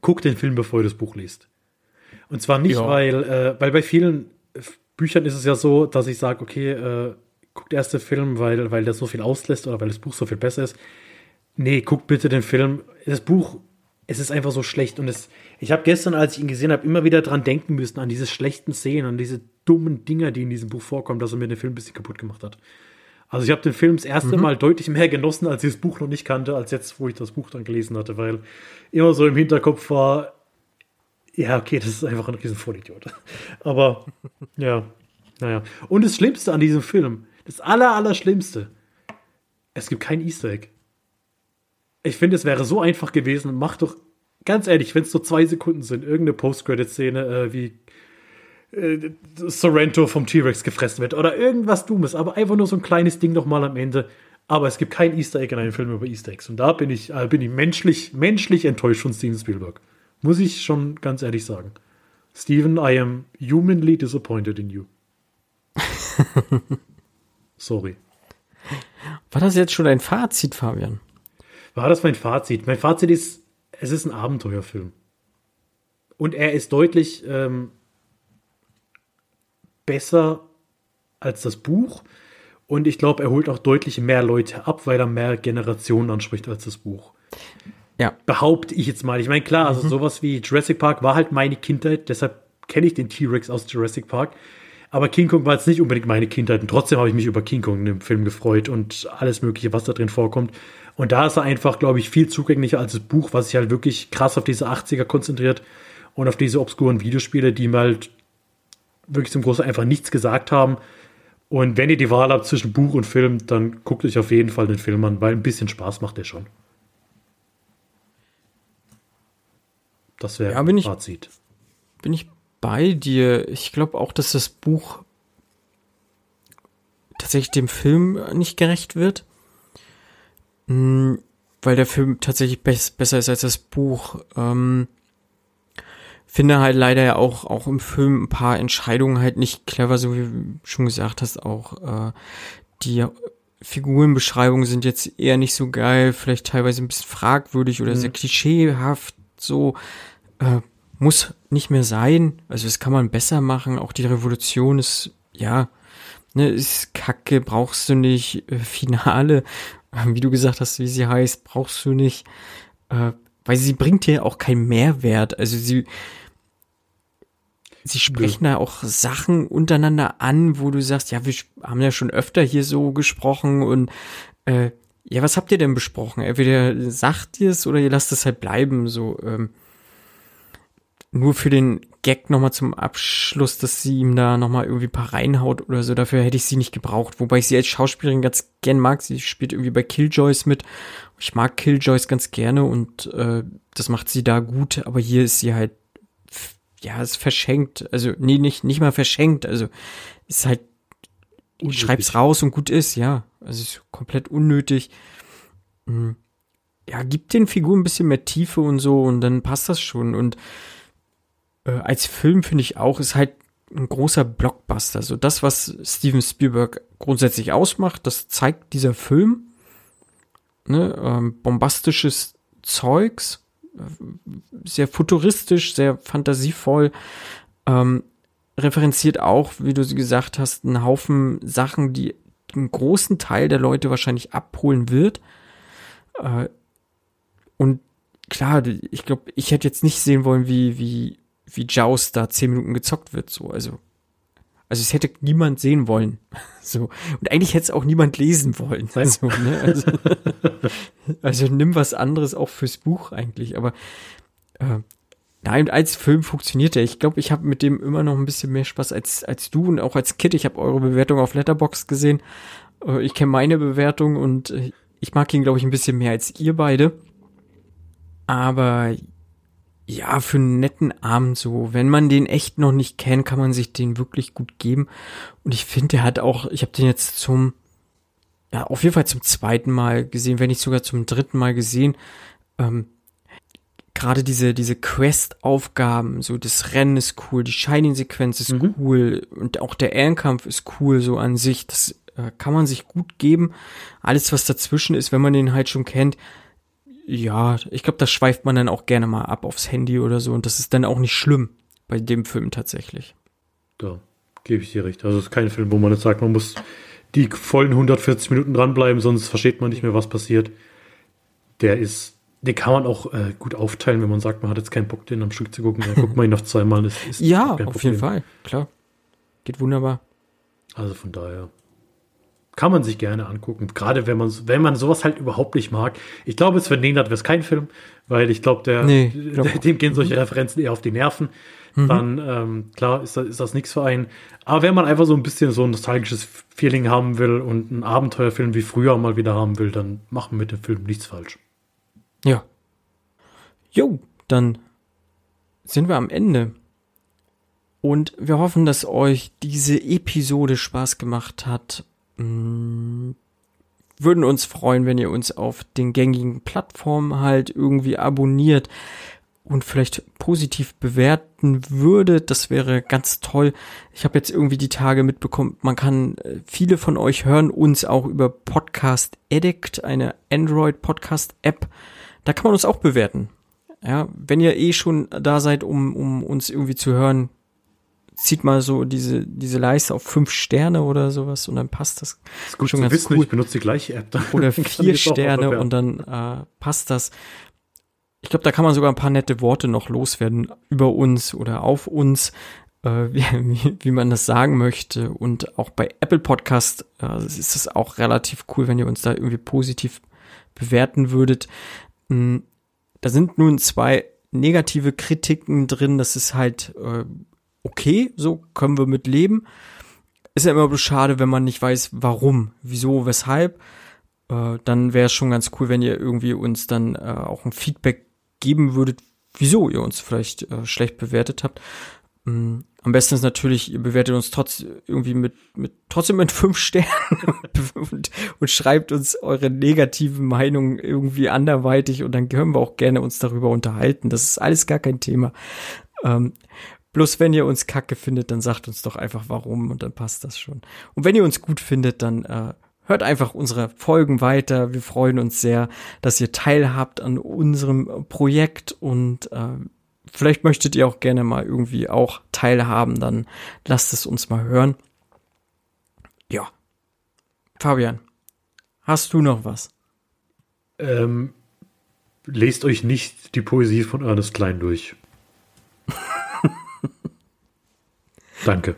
Guckt den Film, bevor ihr das Buch liest. Und zwar nicht, ja. weil, äh, weil bei vielen Büchern ist es ja so, dass ich sage, okay, äh, guckt erst den Film, weil, weil der so viel auslässt oder weil das Buch so viel besser ist. Nee, guckt bitte den Film. Das Buch, es ist einfach so schlecht. Und es, ich habe gestern, als ich ihn gesehen habe, immer wieder dran denken müssen, an diese schlechten Szenen, an diese dummen Dinger, die in diesem Buch vorkommen, dass er mir den Film ein bisschen kaputt gemacht hat. Also ich habe den Film das erste mhm. Mal deutlich mehr genossen, als ich das Buch noch nicht kannte, als jetzt, wo ich das Buch dann gelesen hatte, weil immer so im Hinterkopf war, Ja, okay, das ist einfach ein riesen Vollidiot. Aber, ja, naja. Und das Schlimmste an diesem Film, das aller, aller Schlimmste, es gibt kein Easter Egg. Ich finde, es wäre so einfach gewesen. Mach doch, ganz ehrlich, wenn es so zwei Sekunden sind, irgendeine Post-Credit-Szene, äh, wie äh, Sorrento vom T-Rex gefressen wird oder irgendwas Dummes, aber einfach nur so ein kleines Ding nochmal am Ende. Aber es gibt kein Easter Egg in einem Film über Easter Eggs. Und da bin ich, äh, bin ich menschlich, menschlich enttäuscht von Steven Spielberg. Muss ich schon ganz ehrlich sagen. Steven, I am humanly disappointed in you. Sorry. War das jetzt schon ein Fazit, Fabian? War das mein Fazit? Mein Fazit ist, es ist ein Abenteuerfilm. Und er ist deutlich ähm, besser als das Buch. Und ich glaube, er holt auch deutlich mehr Leute ab, weil er mehr Generationen anspricht als das Buch. Ja. Behaupte ich jetzt mal. Ich meine, klar, also mhm. sowas wie Jurassic Park war halt meine Kindheit, deshalb kenne ich den T-Rex aus Jurassic Park. Aber King Kong war jetzt nicht unbedingt meine Kindheit und trotzdem habe ich mich über King Kong in dem Film gefreut und alles Mögliche, was da drin vorkommt. Und da ist er einfach, glaube ich, viel zugänglicher als das Buch, was sich halt wirklich krass auf diese 80er konzentriert und auf diese obskuren Videospiele, die mir halt wirklich zum Großen einfach nichts gesagt haben. Und wenn ihr die Wahl habt zwischen Buch und Film, dann guckt euch auf jeden Fall den Film an, weil ein bisschen Spaß macht der schon. Das wäre ja, bin Fazit. Ich, bin ich bei dir. Ich glaube auch, dass das Buch tatsächlich dem Film nicht gerecht wird. Hm, weil der Film tatsächlich besser ist als das Buch. Ähm, finde halt leider ja auch, auch im Film ein paar Entscheidungen halt nicht clever, so wie du schon gesagt hast, auch äh, die Figurenbeschreibungen sind jetzt eher nicht so geil, vielleicht teilweise ein bisschen fragwürdig oder mhm. sehr klischeehaft, so äh, muss nicht mehr sein. Also das kann man besser machen. Auch die Revolution ist, ja, ne, ist kacke, brauchst du nicht. Äh, Finale, wie du gesagt hast, wie sie heißt, brauchst du nicht. Äh, weil sie bringt dir auch keinen Mehrwert. Also sie, sie sprechen ja. da auch Sachen untereinander an, wo du sagst, ja, wir haben ja schon öfter hier so gesprochen und äh, ja, was habt ihr denn besprochen? Entweder sagt ihr es oder ihr lasst es halt bleiben, so, ähm, nur für den Gag nochmal zum Abschluss, dass sie ihm da nochmal irgendwie ein paar reinhaut oder so. Dafür hätte ich sie nicht gebraucht. Wobei ich sie als Schauspielerin ganz gern mag. Sie spielt irgendwie bei Killjoys mit. Ich mag Killjoys ganz gerne und äh, das macht sie da gut. Aber hier ist sie halt, ja, ist verschenkt. Also, nee, nicht, nicht mal verschenkt. Also, ist halt, schreib's raus und gut ist, ja. Also, ist komplett unnötig. Hm. Ja, gibt den Figuren ein bisschen mehr Tiefe und so und dann passt das schon. Und äh, als Film finde ich auch, ist halt ein großer Blockbuster. So das, was Steven Spielberg grundsätzlich ausmacht, das zeigt dieser Film. Ne, ähm, bombastisches Zeugs, äh, sehr futuristisch, sehr fantasievoll, ähm, referenziert auch, wie du gesagt hast, einen Haufen Sachen, die einen großen Teil der Leute wahrscheinlich abholen wird. Äh, und klar, ich glaube, ich hätte jetzt nicht sehen wollen, wie, wie wie Jaws da zehn Minuten gezockt wird, so, also. Also es hätte niemand sehen wollen. So. Und eigentlich hätte es auch niemand lesen wollen. Also, ne? also, also nimm was anderes auch fürs Buch eigentlich. Aber äh, nein, als Film funktioniert er. Ich glaube, ich habe mit dem immer noch ein bisschen mehr Spaß als, als du und auch als Kid. Ich habe eure Bewertung auf Letterbox gesehen. Äh, ich kenne meine Bewertung und äh, ich mag ihn, glaube ich, ein bisschen mehr als ihr beide. Aber ja, für einen netten Abend so. Wenn man den echt noch nicht kennt, kann man sich den wirklich gut geben. Und ich finde, der hat auch, ich habe den jetzt zum, ja, auf jeden Fall zum zweiten Mal gesehen, wenn nicht sogar zum dritten Mal gesehen. Ähm, Gerade diese, diese Quest-Aufgaben, so das Rennen ist cool, die Shining-Sequenz ist mhm. cool und auch der Ehrenkampf ist cool so an sich. Das äh, kann man sich gut geben. Alles, was dazwischen ist, wenn man den halt schon kennt, ja, ich glaube, das schweift man dann auch gerne mal ab aufs Handy oder so und das ist dann auch nicht schlimm bei dem Film tatsächlich. Da gebe ich dir recht. Also es ist kein Film, wo man jetzt sagt, man muss die vollen 140 Minuten dranbleiben, sonst versteht man nicht mehr, was passiert. Der ist, den kann man auch äh, gut aufteilen, wenn man sagt, man hat jetzt keinen Bock, den am Stück zu gucken. Dann guckt man ihn noch zweimal. Das ist ja, auf jeden Fall, klar. Geht wunderbar. Also von daher kann man sich gerne angucken. Gerade wenn man, wenn man sowas halt überhaupt nicht mag. Ich glaube, es für Nenad wäre es kein Film, weil ich glaube, der, Nee, glaub- dem gehen solche Referenzen eher auf die Nerven. Mhm. Dann, ähm, klar, ist das, ist das nichts für einen. Aber wenn man einfach so ein bisschen so ein nostalgisches Feeling haben will und einen Abenteuerfilm wie früher mal wieder haben will, dann machen mit dem Film nichts falsch. Ja. Jo, dann sind wir am Ende. Und wir hoffen, dass euch diese Episode Spaß gemacht hat. Mm, Würden uns freuen, wenn ihr uns auf den gängigen Plattformen halt irgendwie abonniert und vielleicht positiv bewerten würdet. Das wäre ganz toll. Ich habe jetzt irgendwie die Tage mitbekommen, man kann, äh, viele von euch hören uns auch über Podcast Addict, eine Android Podcast App. Da kann man uns auch bewerten. Ja, wenn ihr eh schon da seid, um, um uns irgendwie zu hören, zieht mal so diese, diese Leiste auf fünf Sterne oder sowas und dann passt das. Ist gut Schon zu ganz wissen, cool. ich benutze die gleiche App. dann Oder vier Sterne und dann äh, passt das. Ich glaube, da kann man sogar ein paar nette Worte noch loswerden über uns oder auf uns, äh, wie, wie, wie man das sagen möchte. Und auch bei Apple Podcast äh, ist es auch relativ cool, wenn ihr uns da irgendwie positiv bewerten würdet. Mm, Da sind nun zwei negative Kritiken drin. Das ist halt äh, okay, so können wir mit leben. Ist ja immer bloß schade, wenn man nicht weiß, warum, wieso, weshalb. Äh, dann wäre es schon ganz cool, wenn ihr irgendwie uns dann äh, auch ein Feedback geben würdet, wieso ihr uns vielleicht äh, schlecht bewertet habt. Mm, Am besten ist natürlich, ihr bewertet uns trotz irgendwie mit, mit trotzdem mit fünf Sternen und, und schreibt uns eure negativen Meinungen irgendwie anderweitig und dann können wir auch gerne uns darüber unterhalten. Das ist alles gar kein Thema. Ähm, bloß wenn ihr uns kacke findet, dann sagt uns doch einfach warum und dann passt das schon. Und wenn ihr uns gut findet, dann äh, hört einfach unsere Folgen weiter. Wir freuen uns sehr, dass ihr teilhabt an unserem Projekt und äh, vielleicht möchtet ihr auch gerne mal irgendwie auch teilhaben, dann lasst es uns mal hören. Ja. Fabian, hast du noch was? Ähm, lest euch nicht die Poesie von Ernest Klein durch. Danke.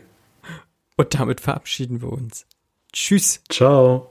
Und damit verabschieden wir uns. Tschüss. Ciao.